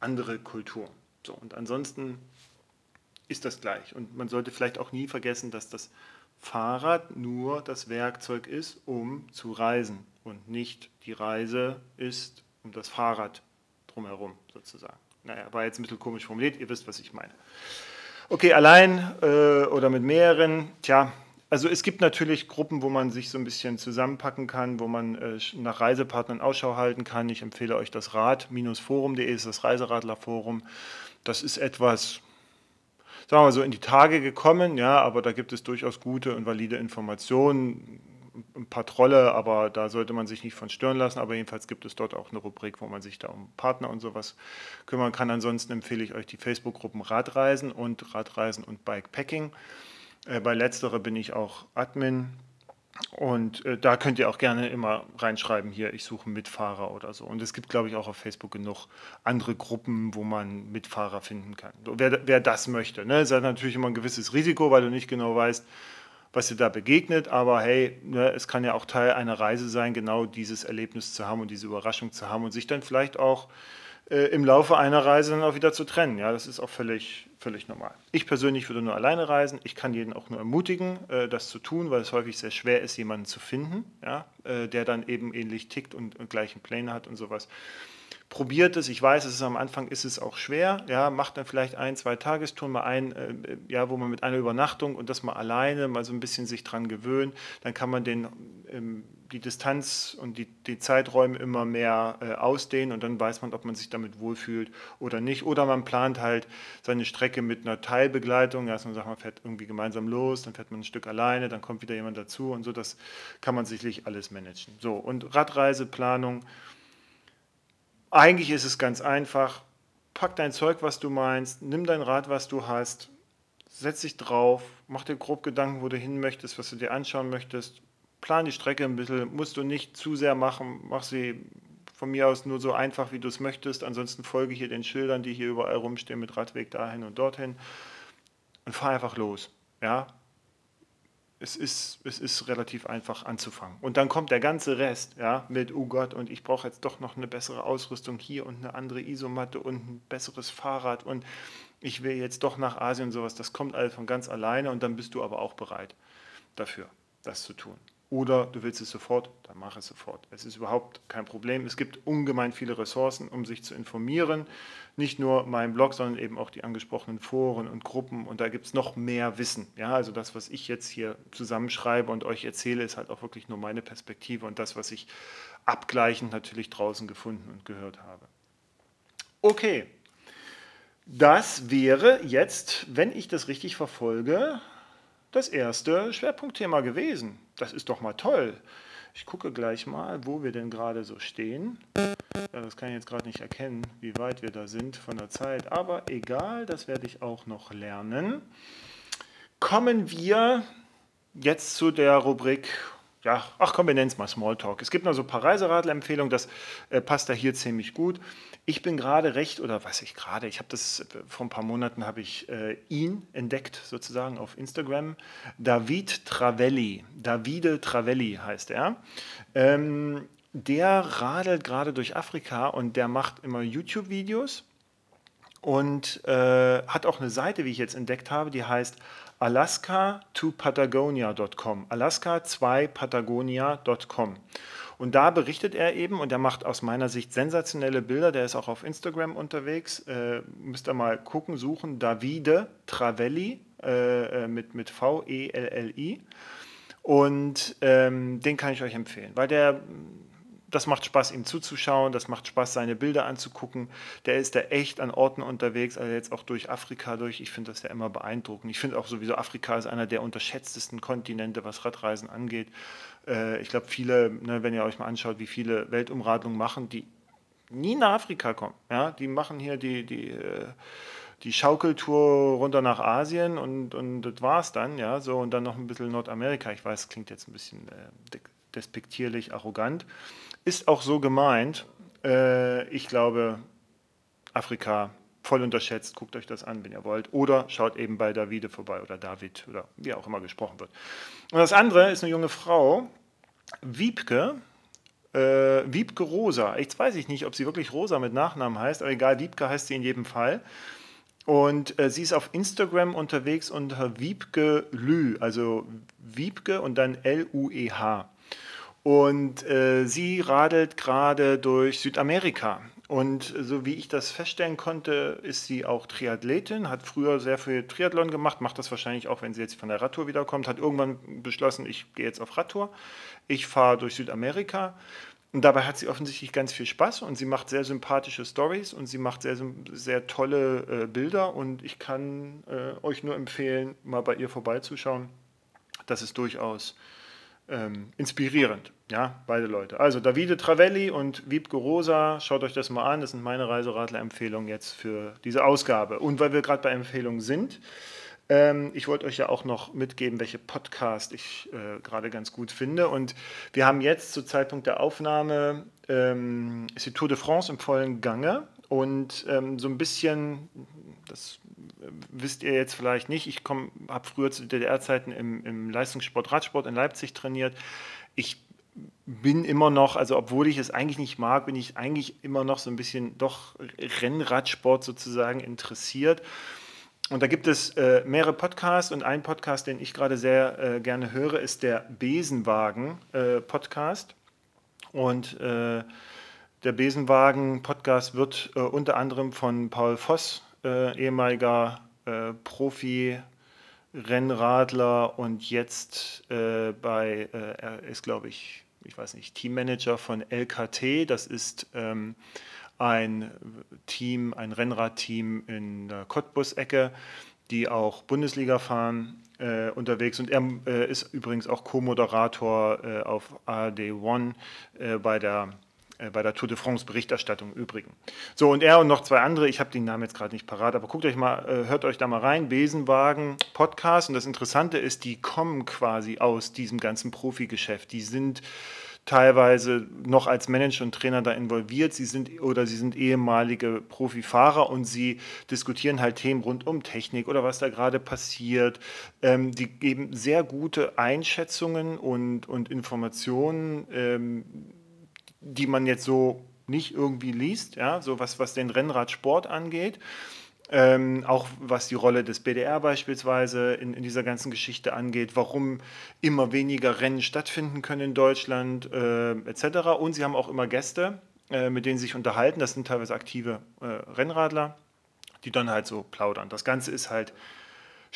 andere Kulturen. So, und ansonsten ist das gleich. Und man sollte vielleicht auch nie vergessen, dass das Fahrrad nur das Werkzeug ist, um zu reisen und nicht die Reise ist um das Fahrrad drumherum sozusagen. Naja, war jetzt ein bisschen komisch formuliert, ihr wisst, was ich meine. Okay, allein äh, oder mit mehreren, tja, also es gibt natürlich Gruppen, wo man sich so ein bisschen zusammenpacken kann, wo man äh, nach Reisepartnern Ausschau halten kann. Ich empfehle euch das Rad-forum.de, ist das Reiseradlerforum. Das ist etwas, sagen wir mal so, in die Tage gekommen, ja, aber da gibt es durchaus gute und valide Informationen, ein paar Trolle, aber da sollte man sich nicht von stören lassen. Aber jedenfalls gibt es dort auch eine Rubrik, wo man sich da um Partner und sowas kümmern kann. Ansonsten empfehle ich euch die Facebook-Gruppen Radreisen und Radreisen und Bikepacking. Äh, bei letzterer bin ich auch Admin. Und äh, da könnt ihr auch gerne immer reinschreiben, hier, ich suche Mitfahrer oder so. Und es gibt, glaube ich, auch auf Facebook genug andere Gruppen, wo man Mitfahrer finden kann. Wer, wer das möchte. Ne? Es hat natürlich immer ein gewisses Risiko, weil du nicht genau weißt, was dir da begegnet. Aber hey, ne, es kann ja auch Teil einer Reise sein, genau dieses Erlebnis zu haben und diese Überraschung zu haben und sich dann vielleicht auch äh, im Laufe einer Reise dann auch wieder zu trennen. Ja, das ist auch völlig, völlig normal. Ich persönlich würde nur alleine reisen. Ich kann jeden auch nur ermutigen, äh, das zu tun, weil es häufig sehr schwer ist, jemanden zu finden, ja, äh, der dann eben ähnlich tickt und, und gleichen Pläne hat und sowas. Probiert es, ich weiß, es ist am Anfang ist es auch schwer, ja, macht dann vielleicht ein, zwei Tagestouren mal ein, äh, ja, wo man mit einer Übernachtung und das mal alleine mal so ein bisschen sich dran gewöhnt, dann kann man den ähm, die Distanz und die, die Zeiträume immer mehr äh, ausdehnen und dann weiß man, ob man sich damit wohlfühlt oder nicht. Oder man plant halt seine Strecke mit einer Teilbegleitung. Ja, man sagt, man fährt irgendwie gemeinsam los, dann fährt man ein Stück alleine, dann kommt wieder jemand dazu und so. Das kann man sicherlich alles managen. So, und Radreiseplanung. Eigentlich ist es ganz einfach. Pack dein Zeug, was du meinst, nimm dein Rad, was du hast, setz dich drauf, mach dir grob Gedanken, wo du hin möchtest, was du dir anschauen möchtest, plan die Strecke ein bisschen, musst du nicht zu sehr machen, mach sie von mir aus nur so einfach, wie du es möchtest. Ansonsten folge hier den Schildern, die hier überall rumstehen mit Radweg dahin und dorthin und fahr einfach los. Ja, es ist, es ist relativ einfach anzufangen. Und dann kommt der ganze Rest, ja, mit, oh Gott, und ich brauche jetzt doch noch eine bessere Ausrüstung hier und eine andere Isomatte und ein besseres Fahrrad und ich will jetzt doch nach Asien und sowas. Das kommt alles von ganz alleine und dann bist du aber auch bereit dafür, das zu tun. Oder du willst es sofort, dann mach es sofort. Es ist überhaupt kein Problem. Es gibt ungemein viele Ressourcen, um sich zu informieren. Nicht nur mein Blog, sondern eben auch die angesprochenen Foren und Gruppen. Und da gibt es noch mehr Wissen. Ja, also das, was ich jetzt hier zusammenschreibe und euch erzähle, ist halt auch wirklich nur meine Perspektive und das, was ich abgleichend natürlich draußen gefunden und gehört habe. Okay, das wäre jetzt, wenn ich das richtig verfolge, das erste Schwerpunktthema gewesen. Das ist doch mal toll. Ich gucke gleich mal, wo wir denn gerade so stehen. Ja, das kann ich jetzt gerade nicht erkennen, wie weit wir da sind von der Zeit. Aber egal, das werde ich auch noch lernen. Kommen wir jetzt zu der Rubrik ja, ach komm, wir nennen es mal Smalltalk. Es gibt noch so ein paar Reiseradler-Empfehlungen, das äh, passt da hier ziemlich gut. Ich bin gerade recht, oder was ich gerade, ich habe das, äh, vor ein paar Monaten habe ich äh, ihn entdeckt, sozusagen auf Instagram. David Travelli, Davide Travelli heißt er. Ähm, der radelt gerade durch Afrika und der macht immer YouTube-Videos und äh, hat auch eine Seite, wie ich jetzt entdeckt habe, die heißt alaska to patagonia.com. Alaska2patagonia.com. Und da berichtet er eben, und er macht aus meiner Sicht sensationelle Bilder, der ist auch auf Instagram unterwegs, äh, müsst ihr mal gucken, suchen, Davide Travelli äh, äh mit, mit V-E-L-L-I. Und ähm, den kann ich euch empfehlen, weil der das macht Spaß, ihm zuzuschauen, das macht Spaß, seine Bilder anzugucken. Der ist da echt an Orten unterwegs, also jetzt auch durch Afrika durch. Ich finde das ja immer beeindruckend. Ich finde auch sowieso, Afrika ist einer der unterschätztesten Kontinente, was Radreisen angeht. Äh, ich glaube, viele, ne, wenn ihr euch mal anschaut, wie viele Weltumradlungen machen, die nie nach Afrika kommen. Ja? Die machen hier die, die, äh, die Schaukeltour runter nach Asien und, und das war's dann, ja, so und dann noch ein bisschen Nordamerika. Ich weiß, klingt jetzt ein bisschen äh, despektierlich, arrogant. Ist auch so gemeint. Äh, ich glaube, Afrika voll unterschätzt. Guckt euch das an, wenn ihr wollt. Oder schaut eben bei Davide vorbei oder David oder wie auch immer gesprochen wird. Und das andere ist eine junge Frau, Wiebke. Äh, Wiebke Rosa. Jetzt weiß ich nicht, ob sie wirklich Rosa mit Nachnamen heißt, aber egal, Wiebke heißt sie in jedem Fall. Und äh, sie ist auf Instagram unterwegs unter Wiebke Lü, also Wiebke und dann L-U-E-H. Und äh, sie radelt gerade durch Südamerika. Und so wie ich das feststellen konnte, ist sie auch Triathletin, hat früher sehr viel Triathlon gemacht, macht das wahrscheinlich auch, wenn sie jetzt von der Radtour wiederkommt, hat irgendwann beschlossen, ich gehe jetzt auf Radtour, ich fahre durch Südamerika. Und dabei hat sie offensichtlich ganz viel Spaß und sie macht sehr sympathische Stories und sie macht sehr, sehr tolle äh, Bilder. Und ich kann äh, euch nur empfehlen, mal bei ihr vorbeizuschauen. Das ist durchaus ähm, inspirierend. Ja, beide Leute. Also Davide Travelli und Wiebke Rosa, schaut euch das mal an. Das sind meine Reiseradler-Empfehlungen jetzt für diese Ausgabe. Und weil wir gerade bei Empfehlungen sind, ähm, ich wollte euch ja auch noch mitgeben, welche Podcast ich äh, gerade ganz gut finde. Und wir haben jetzt zu Zeitpunkt der Aufnahme ähm, ist die Tour de France im vollen Gange. Und ähm, so ein bisschen, das wisst ihr jetzt vielleicht nicht, ich habe früher zu DDR-Zeiten im, im Leistungssport, Radsport in Leipzig trainiert. Ich bin immer noch, also obwohl ich es eigentlich nicht mag, bin ich eigentlich immer noch so ein bisschen doch Rennradsport sozusagen interessiert. Und da gibt es äh, mehrere Podcasts und ein Podcast, den ich gerade sehr äh, gerne höre, ist der Besenwagen-Podcast. Äh, und äh, der Besenwagen-Podcast wird äh, unter anderem von Paul Voss äh, ehemaliger äh, Profi-Rennradler und jetzt bei, er ist glaube ich, ich weiß nicht, Teammanager von LKT. Das ist ähm, ein Team, ein Rennradteam in der Cottbus-Ecke, die auch Bundesliga fahren äh, unterwegs und er äh, ist übrigens auch Co-Moderator äh, auf ARD One äh, bei der äh, bei der Tour de France Berichterstattung im Übrigen. So, und er und noch zwei andere, ich habe den Namen jetzt gerade nicht parat, aber guckt euch mal, äh, hört euch da mal rein, Besenwagen Podcast. Und das Interessante ist, die kommen quasi aus diesem ganzen Profigeschäft. Die sind teilweise noch als Manager und Trainer da involviert. Sie sind oder sie sind ehemalige Profifahrer und sie diskutieren halt Themen rund um Technik oder was da gerade passiert. Ähm, die geben sehr gute Einschätzungen und, und Informationen. Ähm, die man jetzt so nicht irgendwie liest, ja, so was, was den Rennradsport angeht. Ähm, auch was die Rolle des BDR beispielsweise in, in, dieser ganzen Geschichte angeht, warum immer weniger Rennen stattfinden können in Deutschland äh, etc. Und sie haben auch immer Gäste, äh, mit denen sie sich unterhalten. Das sind teilweise aktive äh, Rennradler, die dann halt so plaudern. Das Ganze ist halt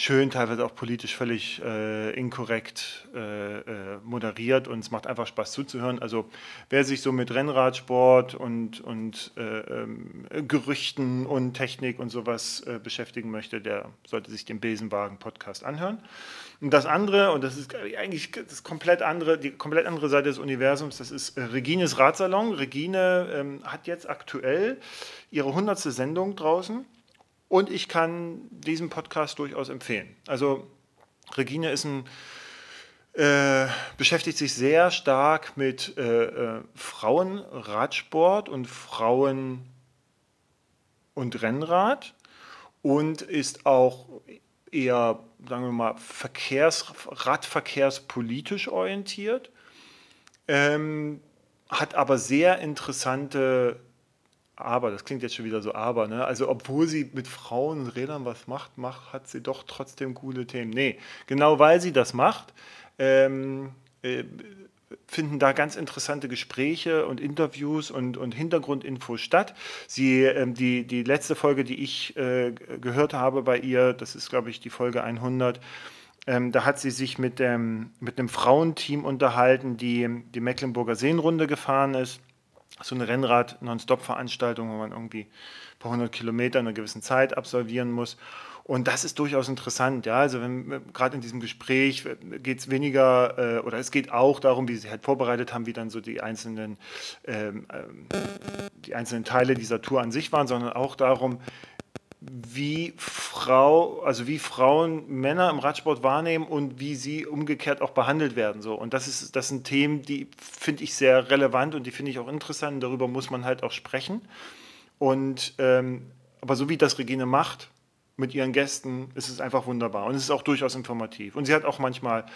schön, teilweise auch politisch völlig äh, inkorrekt äh, äh, moderiert und es macht einfach Spaß zuzuhören. Also wer sich so mit Rennradsport und, und äh, ähm, Gerüchten und Technik und sowas äh, beschäftigen möchte, der sollte sich den Besenwagen-Podcast anhören. Und das andere, und das ist eigentlich das komplett andere, die komplett andere Seite des Universums, das ist äh, Regines Radsalon. Regine ähm, hat jetzt aktuell ihre 100. Sendung draußen. Und ich kann diesen Podcast durchaus empfehlen. Also Regine ist ein, äh, beschäftigt sich sehr stark mit äh, äh, Frauenradsport und Frauen und Rennrad und ist auch eher, sagen wir mal, Verkehrs, Radverkehrspolitisch orientiert, ähm, hat aber sehr interessante aber, das klingt jetzt schon wieder so aber, ne? Also obwohl sie mit Frauen und Rädern was macht, macht, hat sie doch trotzdem coole Themen. Nee, genau weil sie das macht, ähm, äh, finden da ganz interessante Gespräche und Interviews und, und Hintergrundinfos statt. Sie, ähm, die, die letzte Folge, die ich äh, gehört habe bei ihr, das ist, glaube ich, die Folge 100, ähm, da hat sie sich mit, dem, mit einem Frauenteam unterhalten, die die Mecklenburger Seenrunde gefahren ist. So eine Rennrad-Non-Stop-Veranstaltung, wo man irgendwie ein paar hundert Kilometer in einer gewissen Zeit absolvieren muss. Und das ist durchaus interessant, ja. Also wenn gerade in diesem Gespräch geht es weniger äh, oder es geht auch darum, wie sie halt vorbereitet haben, wie dann so die einzelnen, ähm, ähm, die einzelnen Teile dieser Tour an sich waren, sondern auch darum, wie Frau, also wie Frauen Männer im Radsport wahrnehmen und wie sie umgekehrt auch behandelt werden. So. Und das ist, das sind Themen, die finde ich sehr relevant und die finde ich auch interessant. Darüber muss man halt auch sprechen. Und ähm, aber so wie das Regine macht, mit ihren Gästen ist es einfach wunderbar und es ist auch durchaus informativ. Und sie hat auch manchmal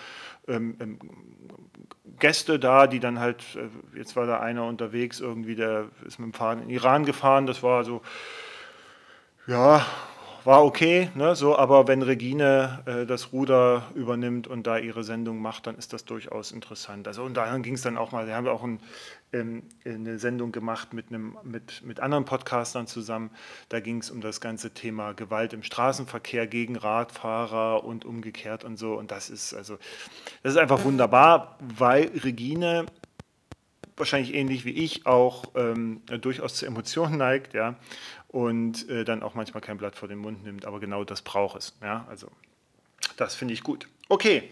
ähm, ähm, Gäste da, die dann halt, äh, jetzt war da einer unterwegs, irgendwie, der ist mit dem Fahrrad in Iran gefahren, das war so, ja, war okay, ne, so, aber wenn Regine äh, das Ruder übernimmt und da ihre Sendung macht, dann ist das durchaus interessant. Also und daran ging es dann auch mal, wir haben auch ein, ähm, eine Sendung gemacht mit, einem, mit, mit anderen Podcastern zusammen. Da ging es um das ganze Thema Gewalt im Straßenverkehr gegen Radfahrer und umgekehrt und so. Und das ist also, das ist einfach wunderbar, weil Regine wahrscheinlich ähnlich wie ich auch ähm, durchaus zu Emotionen neigt, ja, und äh, dann auch manchmal kein Blatt vor den Mund nimmt, aber genau das braucht es, ja, also das finde ich gut. Okay,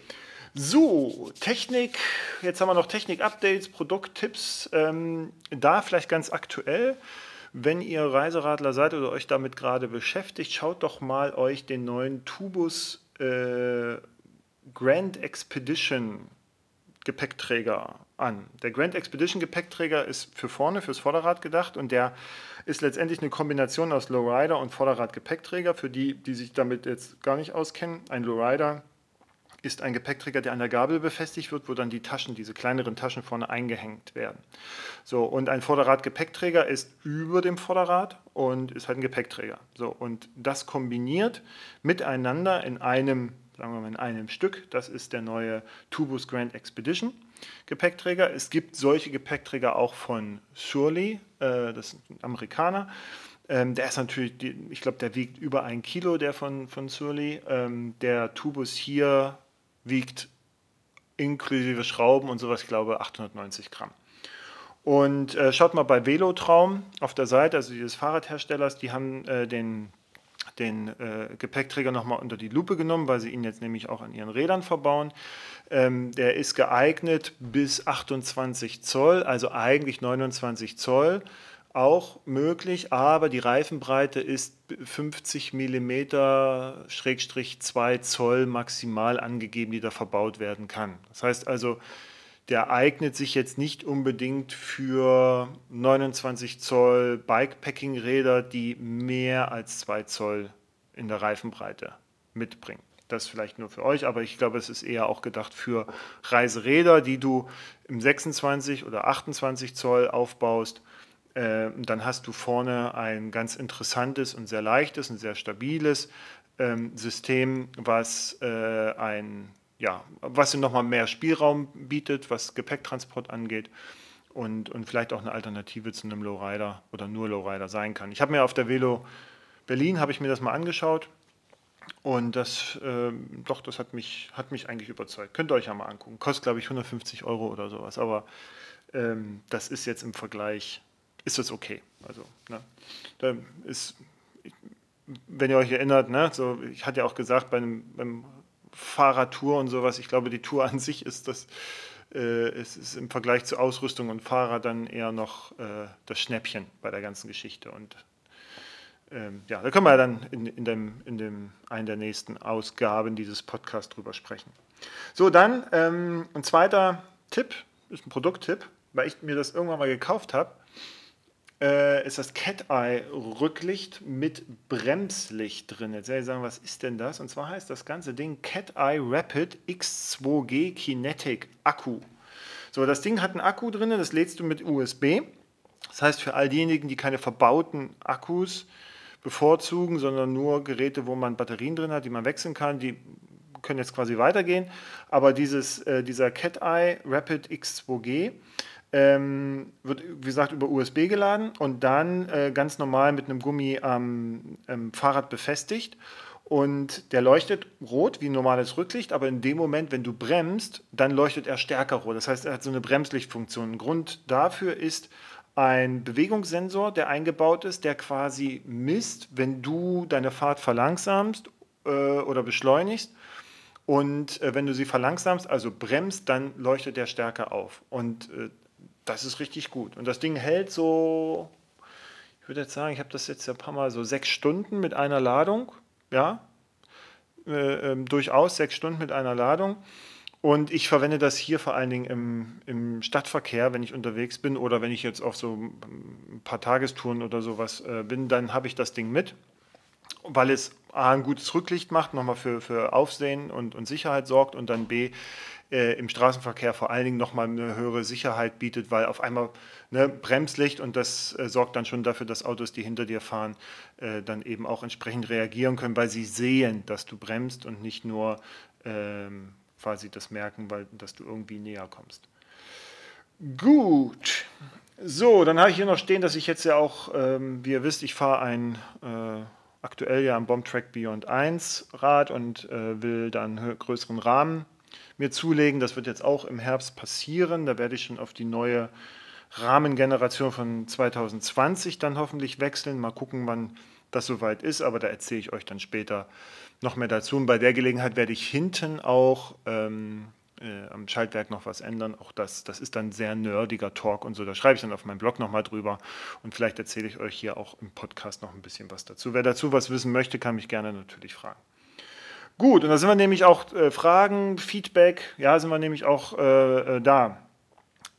so, Technik, jetzt haben wir noch Technik-Updates, Produkttipps, ähm, da vielleicht ganz aktuell, wenn ihr Reiseradler seid oder euch damit gerade beschäftigt, schaut doch mal euch den neuen Tubus äh, Grand Expedition Gepäckträger an. Der Grand Expedition Gepäckträger ist für vorne, fürs Vorderrad gedacht und der ist letztendlich eine Kombination aus Lowrider und Vorderrad Gepäckträger. Für die, die sich damit jetzt gar nicht auskennen, ein Lowrider ist ein Gepäckträger, der an der Gabel befestigt wird, wo dann die Taschen, diese kleineren Taschen vorne eingehängt werden. So, und ein Vorderrad-Gepäckträger ist über dem Vorderrad und ist halt ein Gepäckträger. So, und das kombiniert miteinander in einem sagen wir mal in einem Stück. Das ist der neue Tubus Grand Expedition Gepäckträger. Es gibt solche Gepäckträger auch von Surly, äh, das ist ein Amerikaner. Ähm, der ist natürlich, ich glaube, der wiegt über ein Kilo, der von, von Surly. Ähm, der Tubus hier wiegt inklusive Schrauben und sowas, ich glaube, 890 Gramm. Und äh, schaut mal bei Velotraum auf der Seite, also dieses Fahrradherstellers, die haben äh, den den äh, Gepäckträger nochmal unter die Lupe genommen, weil sie ihn jetzt nämlich auch an ihren Rädern verbauen. Ähm, der ist geeignet bis 28 Zoll, also eigentlich 29 Zoll auch möglich, aber die Reifenbreite ist 50 mm Schrägstrich 2 Zoll maximal angegeben, die da verbaut werden kann. Das heißt also, der eignet sich jetzt nicht unbedingt für 29 Zoll Bikepacking-Räder, die mehr als 2 Zoll in der Reifenbreite mitbringen. Das vielleicht nur für euch, aber ich glaube, es ist eher auch gedacht für Reiseräder, die du im 26 oder 28 Zoll aufbaust. Äh, dann hast du vorne ein ganz interessantes und sehr leichtes und sehr stabiles ähm, System, was äh, ein ja, was nochmal mehr Spielraum bietet, was Gepäcktransport angeht und, und vielleicht auch eine Alternative zu einem Lowrider oder nur Lowrider sein kann. Ich habe mir auf der Velo Berlin, habe ich mir das mal angeschaut und das, äh, doch, das hat mich, hat mich eigentlich überzeugt. Könnt ihr euch ja mal angucken. Kostet, glaube ich, 150 Euro oder sowas, aber ähm, das ist jetzt im Vergleich, ist das okay. Also, ne, da ist, wenn ihr euch erinnert, ne, so, ich hatte ja auch gesagt, bei einem, beim Fahrradtour und sowas. Ich glaube, die Tour an sich ist das, äh, es ist im Vergleich zu Ausrüstung und Fahrrad dann eher noch äh, das Schnäppchen bei der ganzen Geschichte. Und ähm, ja, da können wir dann in, in, dem, in dem, einen der nächsten Ausgaben dieses Podcasts drüber sprechen. So, dann ähm, ein zweiter Tipp, ist ein Produkttipp, weil ich mir das irgendwann mal gekauft habe, äh, ist das Cat Eye Rücklicht mit Bremslicht drin. Jetzt werde ich sagen, was ist denn das? Und zwar heißt das ganze Ding Cat Eye Rapid X2G Kinetic Akku. So, das Ding hat einen Akku drin, das lädst du mit USB. Das heißt, für all diejenigen, die keine verbauten Akkus bevorzugen, sondern nur Geräte, wo man Batterien drin hat, die man wechseln kann, die können jetzt quasi weitergehen. Aber dieses, äh, dieser Cat Eye Rapid X2G ähm, wird, wie gesagt, über USB geladen und dann äh, ganz normal mit einem Gummi am ähm, Fahrrad befestigt. Und der leuchtet rot wie ein normales Rücklicht, aber in dem Moment, wenn du bremst, dann leuchtet er stärker rot. Das heißt, er hat so eine Bremslichtfunktion. Ein Grund dafür ist, ein Bewegungssensor, der eingebaut ist, der quasi misst, wenn du deine Fahrt verlangsamst äh, oder beschleunigst. Und äh, wenn du sie verlangsamst, also bremst, dann leuchtet der stärker auf. Und äh, das ist richtig gut. Und das Ding hält so, ich würde jetzt sagen, ich habe das jetzt ein paar Mal so sechs Stunden mit einer Ladung. Ja, äh, ähm, durchaus sechs Stunden mit einer Ladung. Und ich verwende das hier vor allen Dingen im, im, Stadtverkehr, wenn ich unterwegs bin oder wenn ich jetzt auf so ein paar Tagestouren oder sowas äh, bin, dann habe ich das Ding mit, weil es A, ein gutes Rücklicht macht, nochmal für, für Aufsehen und, und Sicherheit sorgt und dann B, äh, im Straßenverkehr vor allen Dingen nochmal eine höhere Sicherheit bietet, weil auf einmal ne, Bremslicht und das äh, sorgt dann schon dafür, dass Autos, die hinter dir fahren, äh, dann eben auch entsprechend reagieren können, weil sie sehen, dass du bremst und nicht nur ähm, quasi das merken, weil dass du irgendwie näher kommst. Gut. So, dann habe ich hier noch stehen, dass ich jetzt ja auch, ähm, wie ihr wisst, ich fahre ein äh, aktuell ja am Bombtrack Beyond 1 Rad und äh, will dann größeren Rahmen mir zulegen. Das wird jetzt auch im Herbst passieren. Da werde ich schon auf die neue Rahmengeneration von 2020 dann hoffentlich wechseln. Mal gucken, wann das soweit ist, aber da erzähle ich euch dann später noch mehr dazu. Und bei der Gelegenheit werde ich hinten auch ähm, äh, am Schaltwerk noch was ändern. Auch das, das ist dann sehr nerdiger Talk und so. Da schreibe ich dann auf meinem Blog nochmal drüber. Und vielleicht erzähle ich euch hier auch im Podcast noch ein bisschen was dazu. Wer dazu was wissen möchte, kann mich gerne natürlich fragen. Gut, und da sind wir nämlich auch äh, Fragen, Feedback, ja, sind wir nämlich auch äh, äh, da.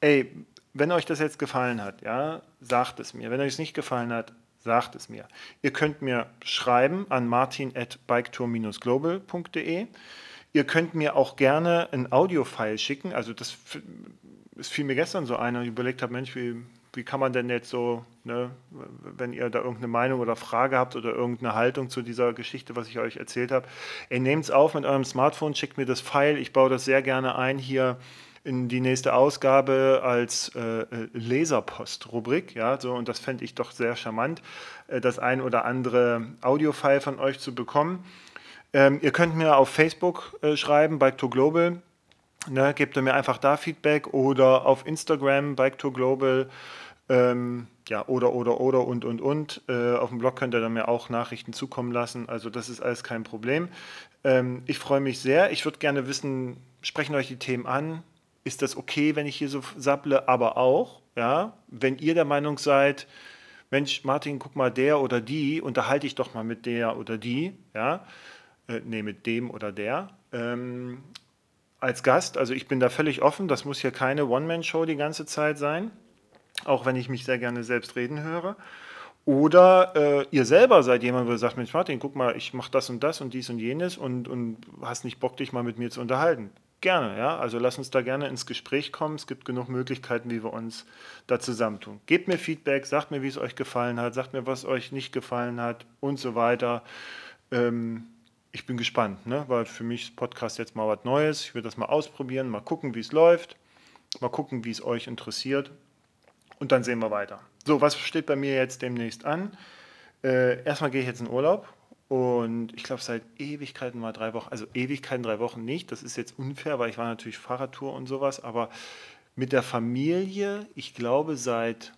Ey, wenn euch das jetzt gefallen hat, ja, sagt es mir. Wenn euch es nicht gefallen hat, sagt es mir. Ihr könnt mir schreiben an martin.biketour-global.de. Ihr könnt mir auch gerne ein Audio-File schicken. Also das es fiel mir gestern so ein und ich überlegt habe, Mensch, wie, wie kann man denn jetzt so, ne, wenn ihr da irgendeine Meinung oder Frage habt oder irgendeine Haltung zu dieser Geschichte, was ich euch erzählt habe, ihr nehmt es auf mit eurem Smartphone, schickt mir das File. Ich baue das sehr gerne ein hier in die nächste Ausgabe als äh, äh, Leserpost-Rubrik. Ja, so, und das fände ich doch sehr charmant, äh, das ein oder andere Audio-File von euch zu bekommen. Ähm, ihr könnt mir auf Facebook äh, schreiben, Bike to Global. Ne, gebt ihr mir einfach da Feedback oder auf Instagram, Bike to Global. Ähm, ja, oder, oder, oder und, und, und. Äh, auf dem Blog könnt ihr dann mir auch Nachrichten zukommen lassen. Also das ist alles kein Problem. Ähm, ich freue mich sehr. Ich würde gerne wissen, sprechen euch die Themen an? ist das okay, wenn ich hier so sapple, aber auch, ja, wenn ihr der Meinung seid, Mensch, Martin, guck mal, der oder die, unterhalte ich doch mal mit der oder die, ja, äh, nee, mit dem oder der, ähm, als Gast. Also ich bin da völlig offen, das muss hier keine One-Man-Show die ganze Zeit sein, auch wenn ich mich sehr gerne selbst reden höre. Oder äh, ihr selber seid jemand, der sagt, Mensch Martin, guck mal, ich mache das und das und dies und jenes und, und hast nicht Bock, dich mal mit mir zu unterhalten. Gerne, ja. Also lass uns da gerne ins Gespräch kommen. Es gibt genug Möglichkeiten, wie wir uns da zusammentun. Gebt mir Feedback, sagt mir, wie es euch gefallen hat, sagt mir, was euch nicht gefallen hat und so weiter. Ähm, ich bin gespannt, ne? weil für mich ist Podcast jetzt mal was Neues. Ich will das mal ausprobieren, mal gucken, wie es läuft, mal gucken, wie es euch interessiert und dann sehen wir weiter. So, was steht bei mir jetzt demnächst an? Äh, erstmal gehe ich jetzt in Urlaub und ich glaube, seit Ewigkeiten mal drei Wochen, also Ewigkeiten drei Wochen nicht. Das ist jetzt unfair, weil ich war natürlich Fahrradtour und sowas, aber mit der Familie, ich glaube, seit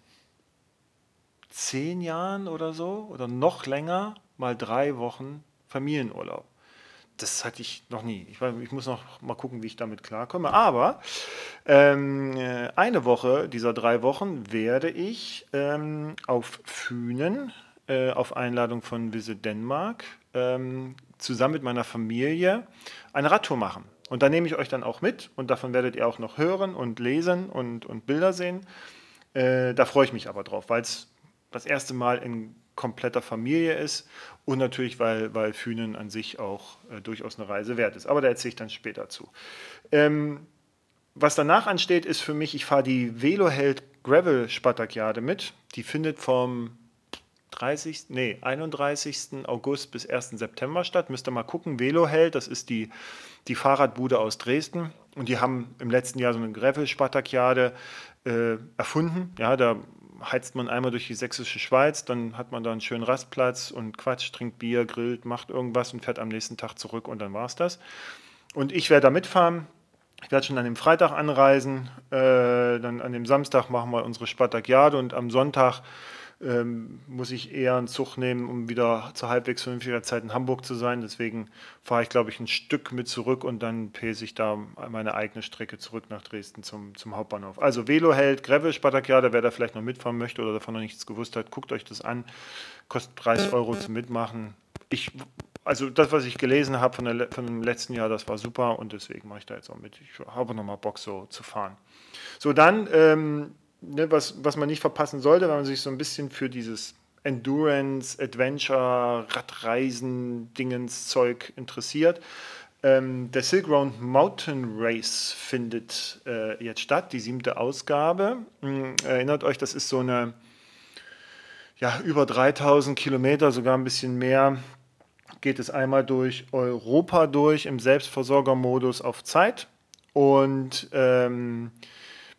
zehn Jahren oder so oder noch länger mal drei Wochen Familienurlaub. Das hatte ich noch nie. Ich, ich, muss noch mal gucken, wie ich damit klarkomme. Aber ähm, eine Woche dieser drei Wochen werde ich ähm, auf Fühnen äh, auf Einladung von Visit Denmark ähm, zusammen mit meiner Familie eine Radtour machen. Und da nehme ich euch dann auch mit und davon werdet ihr auch noch hören und lesen und, und Bilder sehen. Äh, da freue ich mich aber drauf, weil es das erste Mal in kompletter Familie ist und natürlich, weil, weil Fünen an sich auch äh, durchaus eine Reise wert ist. Aber da erzähle ich dann später zu. Ähm, was danach ansteht, ist für mich, ich fahre die Veloheld Gravel Spartakiade mit. Die findet vom 30, nee, 31. August bis 1. September statt. Müsst ihr mal gucken. Veloheld, das ist die, die Fahrradbude aus Dresden. Und die haben im letzten Jahr so eine Gravel-Spartakiade äh, erfunden. Ja, da heizt man einmal durch die sächsische Schweiz, dann hat man da einen schönen Rastplatz und quatscht, trinkt Bier, grillt, macht irgendwas und fährt am nächsten Tag zurück und dann war es das. Und ich werde da mitfahren. Ich werde schon an dem Freitag anreisen, äh, dann an dem Samstag machen wir unsere Spartakiade und am Sonntag ähm, muss ich eher einen Zug nehmen, um wieder zu halbwegs vernünftiger Zeit in Hamburg zu sein. Deswegen fahre ich, glaube ich, ein Stück mit zurück und dann pese ich da meine eigene Strecke zurück nach Dresden zum, zum Hauptbahnhof. Also Veloheld, Gravel, Spartakiade, wer da vielleicht noch mitfahren möchte oder davon noch nichts gewusst hat, guckt euch das an. Kostet 30 Euro zum Mitmachen. Ich, also das, was ich gelesen habe von, von dem letzten Jahr, das war super und deswegen mache ich da jetzt auch mit. Ich habe nochmal Bock, so zu fahren. So, dann ähm, ne, was, was man nicht verpassen sollte, wenn man sich so ein bisschen für dieses Endurance, Adventure, Radreisen, Dingens, Zeug interessiert. Ähm, der Silk Road Mountain Race findet äh, jetzt statt, die siebte Ausgabe. Ähm, erinnert euch, das ist so eine ja, über 3000 Kilometer, sogar ein bisschen mehr, geht es einmal durch Europa durch im Selbstversorgermodus auf Zeit. Und ähm,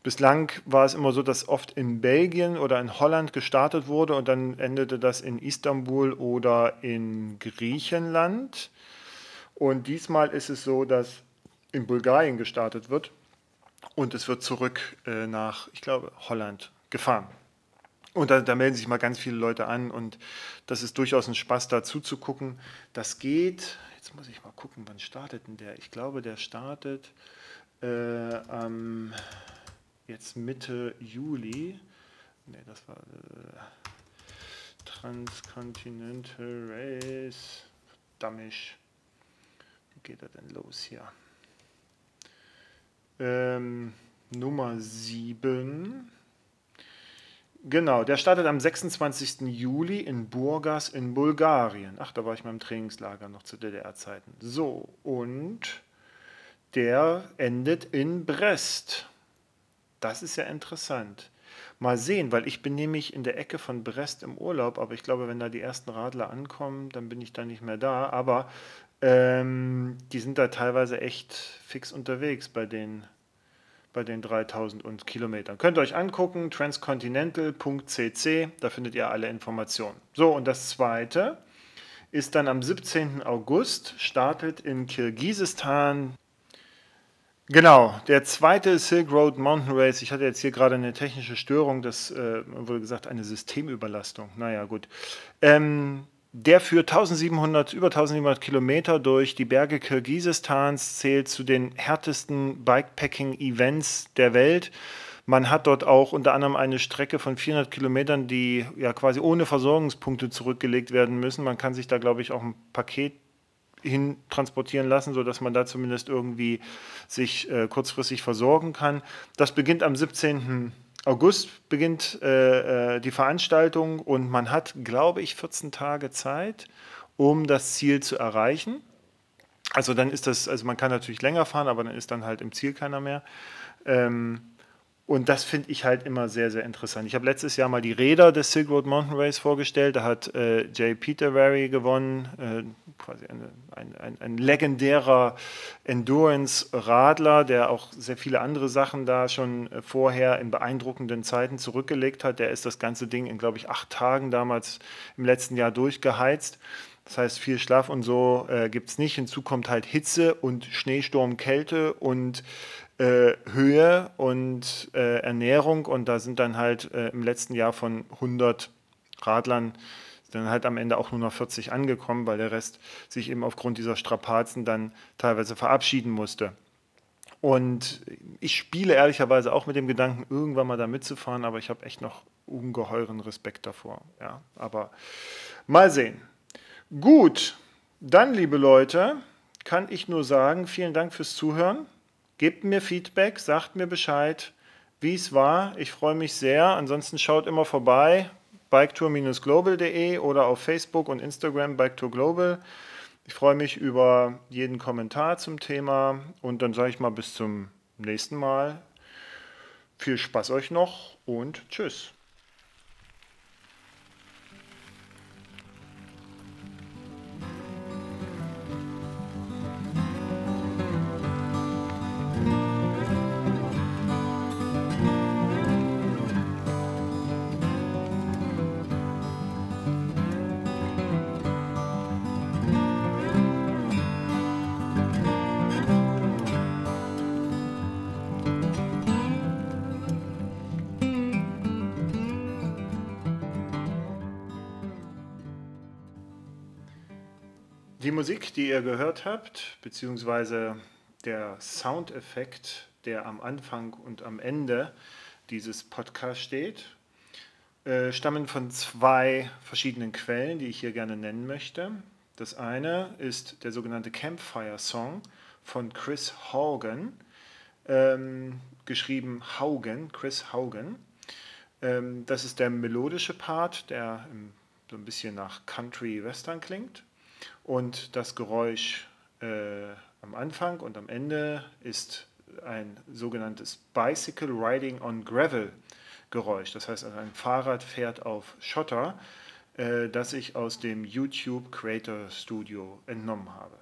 Bislang war es immer so, dass oft in Belgien oder in Holland gestartet wurde und dann endete das in Istanbul oder in Griechenland. Und diesmal ist es so, dass in Bulgarien gestartet wird und es wird zurück äh, nach, ich glaube, Holland gefahren. Und da, da, melden sich mal ganz viele Leute an und das ist durchaus ein Spaß, da zuzugucken. Das geht, jetzt muss ich mal gucken, wann startet denn der? Ich glaube, der startet äh, am jetzt Mitte Juli. Ne, das war äh, Transcontinental Race. Verdammt. Wie geht er denn los hier? Ähm, Nummer 7. Genau, der startet am 26. Juli in Burgas in Bulgarien. Ach, da war ich mal im Trainingslager noch zu DDR-Zeiten. So, und der endet in Brest. Das ist ja interessant. Mal sehen, weil ich bin nämlich in der Ecke von Brest im Urlaub, aber ich glaube, wenn da die ersten Radler ankommen, dann bin ich da nicht mehr da. Aber ähm, die sind da teilweise echt fix unterwegs bei den, bei den 3000 und Kilometern. Könnt ihr euch angucken, transcontinental.cc, da findet ihr alle Informationen. So, und das zweite ist dann am 17. August, startet in Kirgisistan Genau, der zweite Silk Road Mountain Race, ich hatte jetzt hier gerade eine technische Störung, das äh, wurde gesagt, eine Systemüberlastung. Naja, gut. Ähm, der führt 1700, über 1700 Kilometer durch die Berge Kirgisistans, zählt zu den härtesten Bikepacking-Events der Welt. Man hat dort auch unter anderem eine Strecke von 400 Kilometern, die ja quasi ohne Versorgungspunkte zurückgelegt werden müssen. Man kann sich da, glaube ich, auch ein Paket hin transportieren lassen, sodass man da zumindest irgendwie sich äh, kurzfristig versorgen kann. Das beginnt am 17. August beginnt äh, äh, die Veranstaltung und man hat, glaube ich, 14 Tage Zeit, um das Ziel zu erreichen. Also dann ist das, also man kann natürlich länger fahren, aber dann ist dann halt im Ziel keiner mehr. Ähm, und das finde ich halt immer sehr, sehr interessant. Ich habe letztes Jahr mal die Räder des Silk Road Mountain Race vorgestellt. Da hat äh, Jay Peterberry gewonnen, äh, quasi eine, ein, ein, ein, legendärer Endurance-Radler, der auch sehr viele andere Sachen da schon äh, vorher in beeindruckenden Zeiten zurückgelegt hat. Der ist das ganze Ding in, glaube ich, acht Tagen damals im letzten Jahr durchgeheizt. Das heißt, viel Schlaf und so äh, gibt es nicht. Hinzu kommt halt Hitze und Schneesturm, Kälte und äh, Höhe und äh, Ernährung und da sind dann halt äh, im letzten Jahr von 100 Radlern dann halt am Ende auch nur noch 40 angekommen, weil der Rest sich eben aufgrund dieser Strapazen dann teilweise verabschieden musste. Und ich spiele ehrlicherweise auch mit dem Gedanken, irgendwann mal da mitzufahren, aber ich habe echt noch ungeheuren Respekt davor. Ja, aber mal sehen. Gut, dann, liebe Leute, kann ich nur sagen, vielen Dank fürs Zuhören. Gebt mir Feedback, sagt mir Bescheid, wie es war. Ich freue mich sehr. Ansonsten schaut immer vorbei, biketour-global.de oder auf Facebook und Instagram biketourglobal. Ich freue mich über jeden Kommentar zum Thema und dann sage ich mal bis zum nächsten Mal. Viel Spaß euch noch und tschüss. Die Musik, die ihr gehört habt, beziehungsweise der Soundeffekt, der am Anfang und am Ende dieses Podcasts steht, äh, stammen von zwei verschiedenen Quellen, die ich hier gerne nennen möchte. Das eine ist der sogenannte Campfire Song von Chris Haugen, ähm, geschrieben Haugen, Chris Haugen. Ähm, das ist der melodische Part, der so ein bisschen nach Country Western klingt. Und das Geräusch äh, am Anfang und am Ende ist ein sogenanntes Bicycle Riding on Gravel Geräusch. Das heißt, ein Fahrrad fährt auf Schotter, äh, das ich aus dem YouTube Creator Studio entnommen habe.